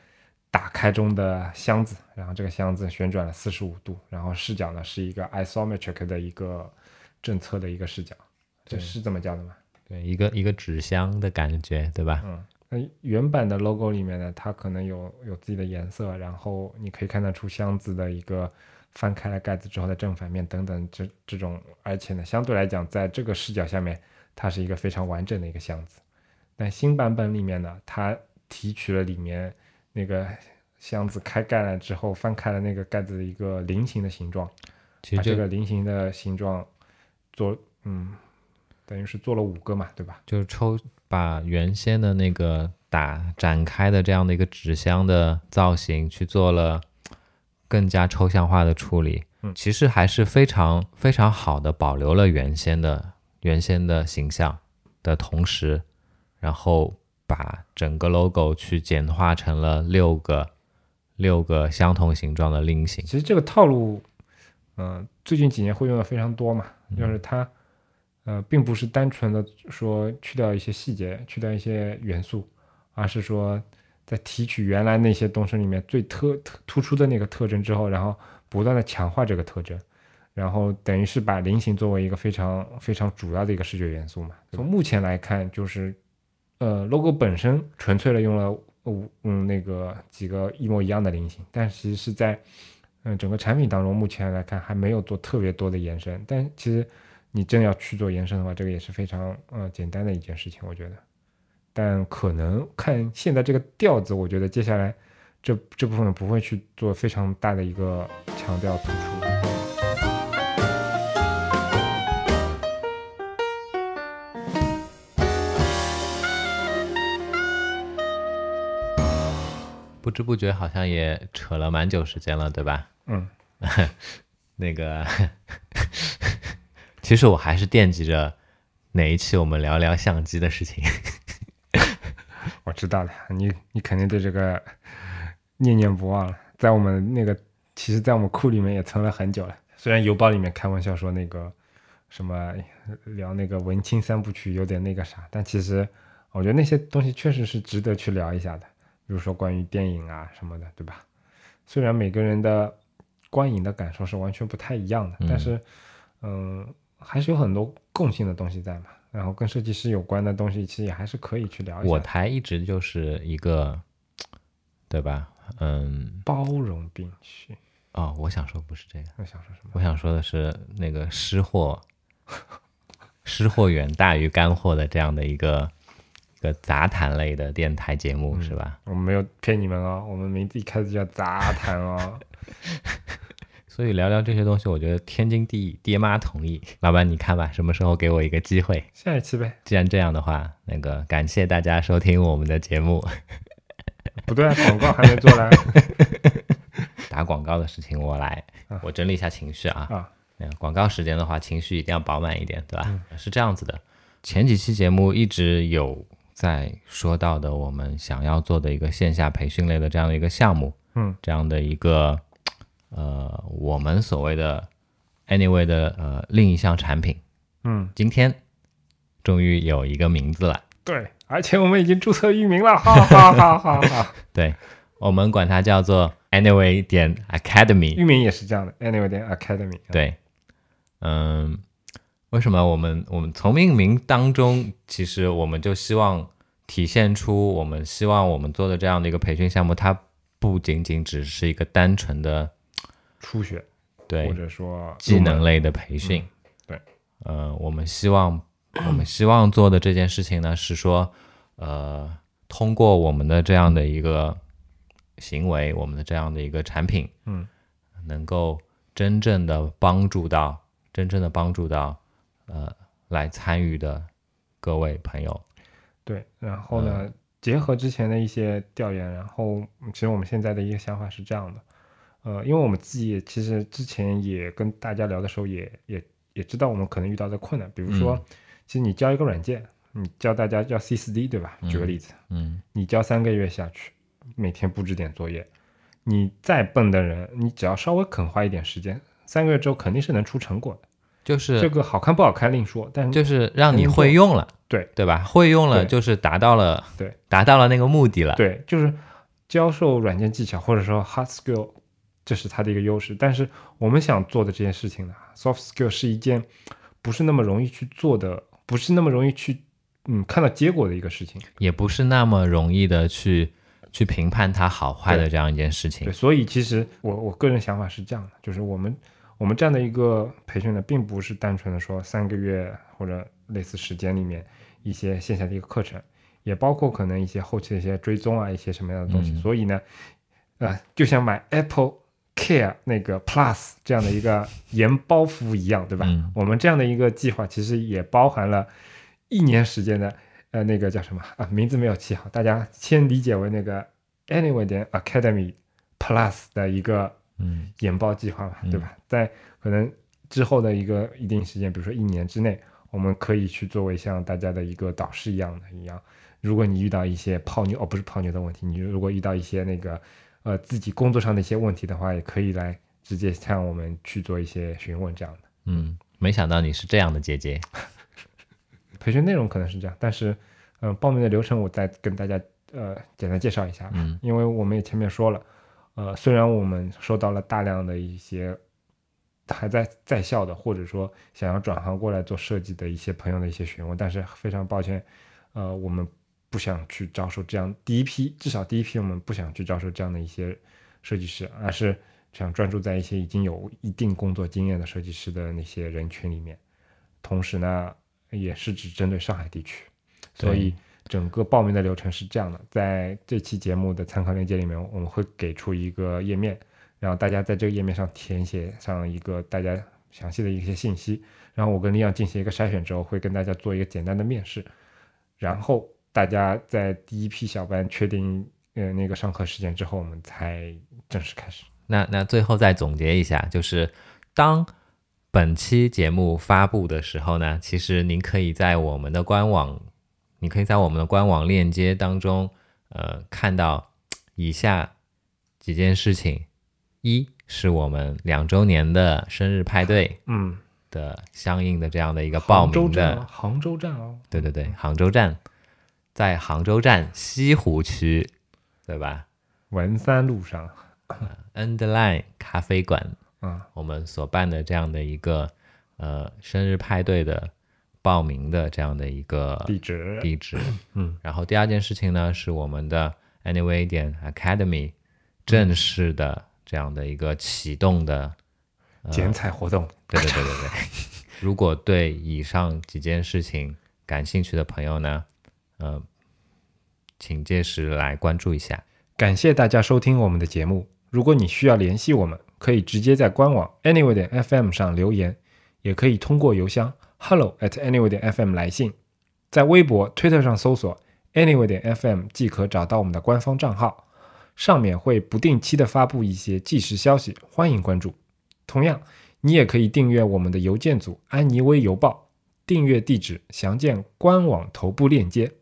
打开中的箱子，然后这个箱子旋转了四十五度，然后视角呢是一个 isometric 的一个正侧的一个视角，这是这么叫的吗？对，一个一个纸箱的感觉，对吧？嗯，那原版的 logo 里面呢，它可能有有自己的颜色，然后你可以看得出箱子的一个翻开了盖子之后的正反面等等这这种，而且呢，相对来讲，在这个视角下面，它是一个非常完整的一个箱子。但新版本里面呢，它提取了里面那个箱子开盖了之后翻开了那个盖子的一个菱形的形状，其实这个菱形的形状做嗯等于是做了五个嘛，对吧？就是抽把原先的那个打展开的这样的一个纸箱的造型去做了更加抽象化的处理，嗯其实还是非常非常好的保留了原先的原先的形象的同时，然后把整个 logo 去简化成了六个六个相同形状的菱形。其实这个套路，嗯、最近几年会用的非常多嘛，就是它，呃，并不是单纯的说去掉一些细节，去掉一些元素，而是说在提取原来那些东升里面最特特突出的那个特征之后，然后不断的强化这个特征，然后等于是把菱形作为一个非常非常主要的一个视觉元素嘛。从目前来看，就是呃，logo 本身纯粹的用了五嗯那个几个一模一样的菱形，但其实是在嗯整个产品当中，目前来看还没有做特别多的延伸。但其实你真要去做延伸的话，这个也是非常呃简单的一件事情，我觉得。但可能看现在这个调子，我觉得接下来这这部分不会去做非常大的一个强调突出。[LAUGHS] 不知不觉好像也扯了蛮久时间了，对吧？嗯，[LAUGHS] 那个，[LAUGHS] 其实我还是惦记着哪一期我们聊聊相机的事情。我知道了，你你肯定对这个念念不忘了，在我们那个，其实，在我们库里面也存了很久了。虽然邮包里面开玩笑说那个什么聊那个文青三部曲有点那个啥，但其实我觉得那些东西确实是值得去聊一下的，比如说关于电影啊什么的，对吧？虽然每个人的观影的感受是完全不太一样的，但是嗯、还是有很多共性的东西在嘛。然后跟设计师有关的东西，其实也还是可以去聊一下。我台一直就是一个，对吧？嗯，包容并蓄。哦，我想说不是这个，我想说什么？我想说的是那个湿货，[LAUGHS] 湿货远大于干货的这样的一个一个杂谈类的电台节目，是吧？我们没有骗你们哦，我们名字一开始叫杂谈哦。[LAUGHS] 所以聊聊这些东西，我觉得天经地义，爹妈同意。老板，你看吧，什么时候给我一个机会？下一期呗。既然这样的话，那个感谢大家收听我们的节目。[LAUGHS] 不对啊，广告还没做来 [LAUGHS] 打广告的事情我来，我整理一下情绪啊。啊。那广告时间的话，情绪一定要饱满一点，对吧？是这样子的，前几期节目一直有在说到的，我们想要做的一个线下培训类的这样的一个项目，嗯，这样的一个呃，我们所谓的 anyway 的呃另一项产品，嗯，今天终于有一个名字了，对，而且我们已经注册域名了，哈哈哈哈哈。[LAUGHS] 对我们管它叫做 anyway 点 academy，域名也是这样的，anyway 点 academy。，对，嗯，为什么我们我们从命名当中，其实我们就希望体现出我们希望我们做的这样的一个培训项目，它不仅仅只是一个单纯的初学对或者说技能类的培训。嗯对，呃，我们希望我们希望做的这件事情呢，是说，呃，通过我们的这样的一个行为，我们的这样的一个产品，嗯，能够真正的帮助到真正的帮助到呃来参与的各位朋友。对，然后呢，结合之前的一些调研，然后嗯其实我们现在的一个想法是这样的，呃，因为我们自己也其实之前也跟大家聊的时候也也也知道我们可能遇到的困难，比如说，其实你教一个软件，你教大家叫 C 四 D 对吧？举个例子，嗯你教三个月下去，每天布置点作业，你再笨的人，你只要稍微肯花一点时间，三个月之后肯定是能出成果的。就是这个好看不好看另说，但就是让你会用了，对对吧？会用了就是达到了对达到了那个目的了。对，就是教授软件技巧或者说 hard skill，这是它的一个优势。但是我们想做的这件事情呢，soft skill 是一件不是那么容易去做的，不是那么容易去嗯看到结果的一个事情。也不是那么容易的去去评判它好坏的这样一件事情对，。所以其实我我个人想法是这样的，就是我们我们这样的一个培训呢，并不是单纯的说三个月或者类似时间里面一些线下的一个课程，也包括可能一些后期的一些追踪啊，一些什么样的东西。嗯所以呢，呃，就像买 Apple Care 那个 Plus 这样的一个研包服务一样，对吧？嗯我们这样的一个计划其实也包含了一年时间的，呃，那个叫什么啊？名字没有起好，大家先理解为那个 Anyway 点 Academy Plus 的一个嗯研包计划嘛，嗯对吧？在可能之后的一个一定时间，比如说一年之内，我们可以去作为像大家的一个导师一样的一样。如果你遇到一些泡妞哦，不是泡妞的问题，你如果遇到一些那个呃自己工作上的一些问题的话，也可以来直接向我们去做一些询问这样的。嗯，没想到你是这样的姐姐。[LAUGHS] 培训内容可能是这样，但是嗯、呃报名的流程我再跟大家呃简单介绍一下。嗯因为我们也前面说了，呃，虽然我们收到了大量的一些还在在校的，或者说想要转行过来做设计的一些朋友的一些询问，但是非常抱歉，呃，我们不想去招收这样第一批，至少第一批我们不想去招收这样的一些设计师，而是想专注在一些已经有一定工作经验的设计师的那些人群里面，同时呢，也是只针对上海地区，所以。整个报名的流程是这样的，在这期节目的参考链接里面，我们会给出一个页面，然后大家在这个页面上填写上一个大家详细的一些信息，然后我跟李阳进行一个筛选之后，会跟大家做一个简单的面试，然后大家在第一批小班确定呃那个上课时间之后，我们才正式开始。那那最后再总结一下，就是当本期节目发布的时候呢，其实您可以在我们的官网，你可以在我们的官网链接当中，呃，看到以下几件事情：一是我们两周年的生日派对嗯，的相应的这样的一个报杭州名的杭州站哦，对对对，杭州站，在杭州站西湖区，对吧文三路上？Endline 咖啡馆，啊，我们所办的这样的一个呃生日派对的报名的这样的一个地址，地址。[LAUGHS] 嗯，然后第二件事情呢，是我们的 Anyway 点 Academy 正式的这样的一个启动的剪彩活动，对对对对对。[LAUGHS] 如果对以上几件事情感兴趣的朋友呢，呃，请届时来关注一下。感谢大家收听我们的节目。如果你需要联系我们，可以直接在官网 anyway 点 fm 上留言，也可以通过邮箱 hello at anyway 点 fm 来信。在微博、推特上搜索 anyway 点 fm 即可找到我们的官方账号，上面会不定期的发布一些即时消息，欢迎关注。同样，你也可以订阅我们的邮件组安妮微邮报，订阅地址详见官网头部链接。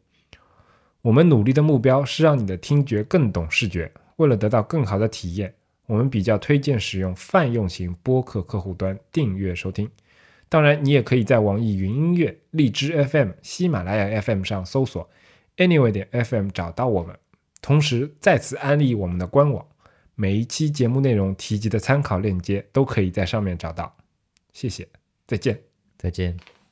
我们努力的目标是让你的听觉更懂视觉。为了得到更好的体验，我们比较推荐使用泛用型播客客户端订阅收听。当然，你也可以在网易云音乐、荔枝 FM、喜马拉雅 FM 上搜索 Anyway 点 FM 找到我们。同时，再次安利我们的官网，每一期节目内容提及的参考链接都可以在上面找到。谢谢，再见。再见。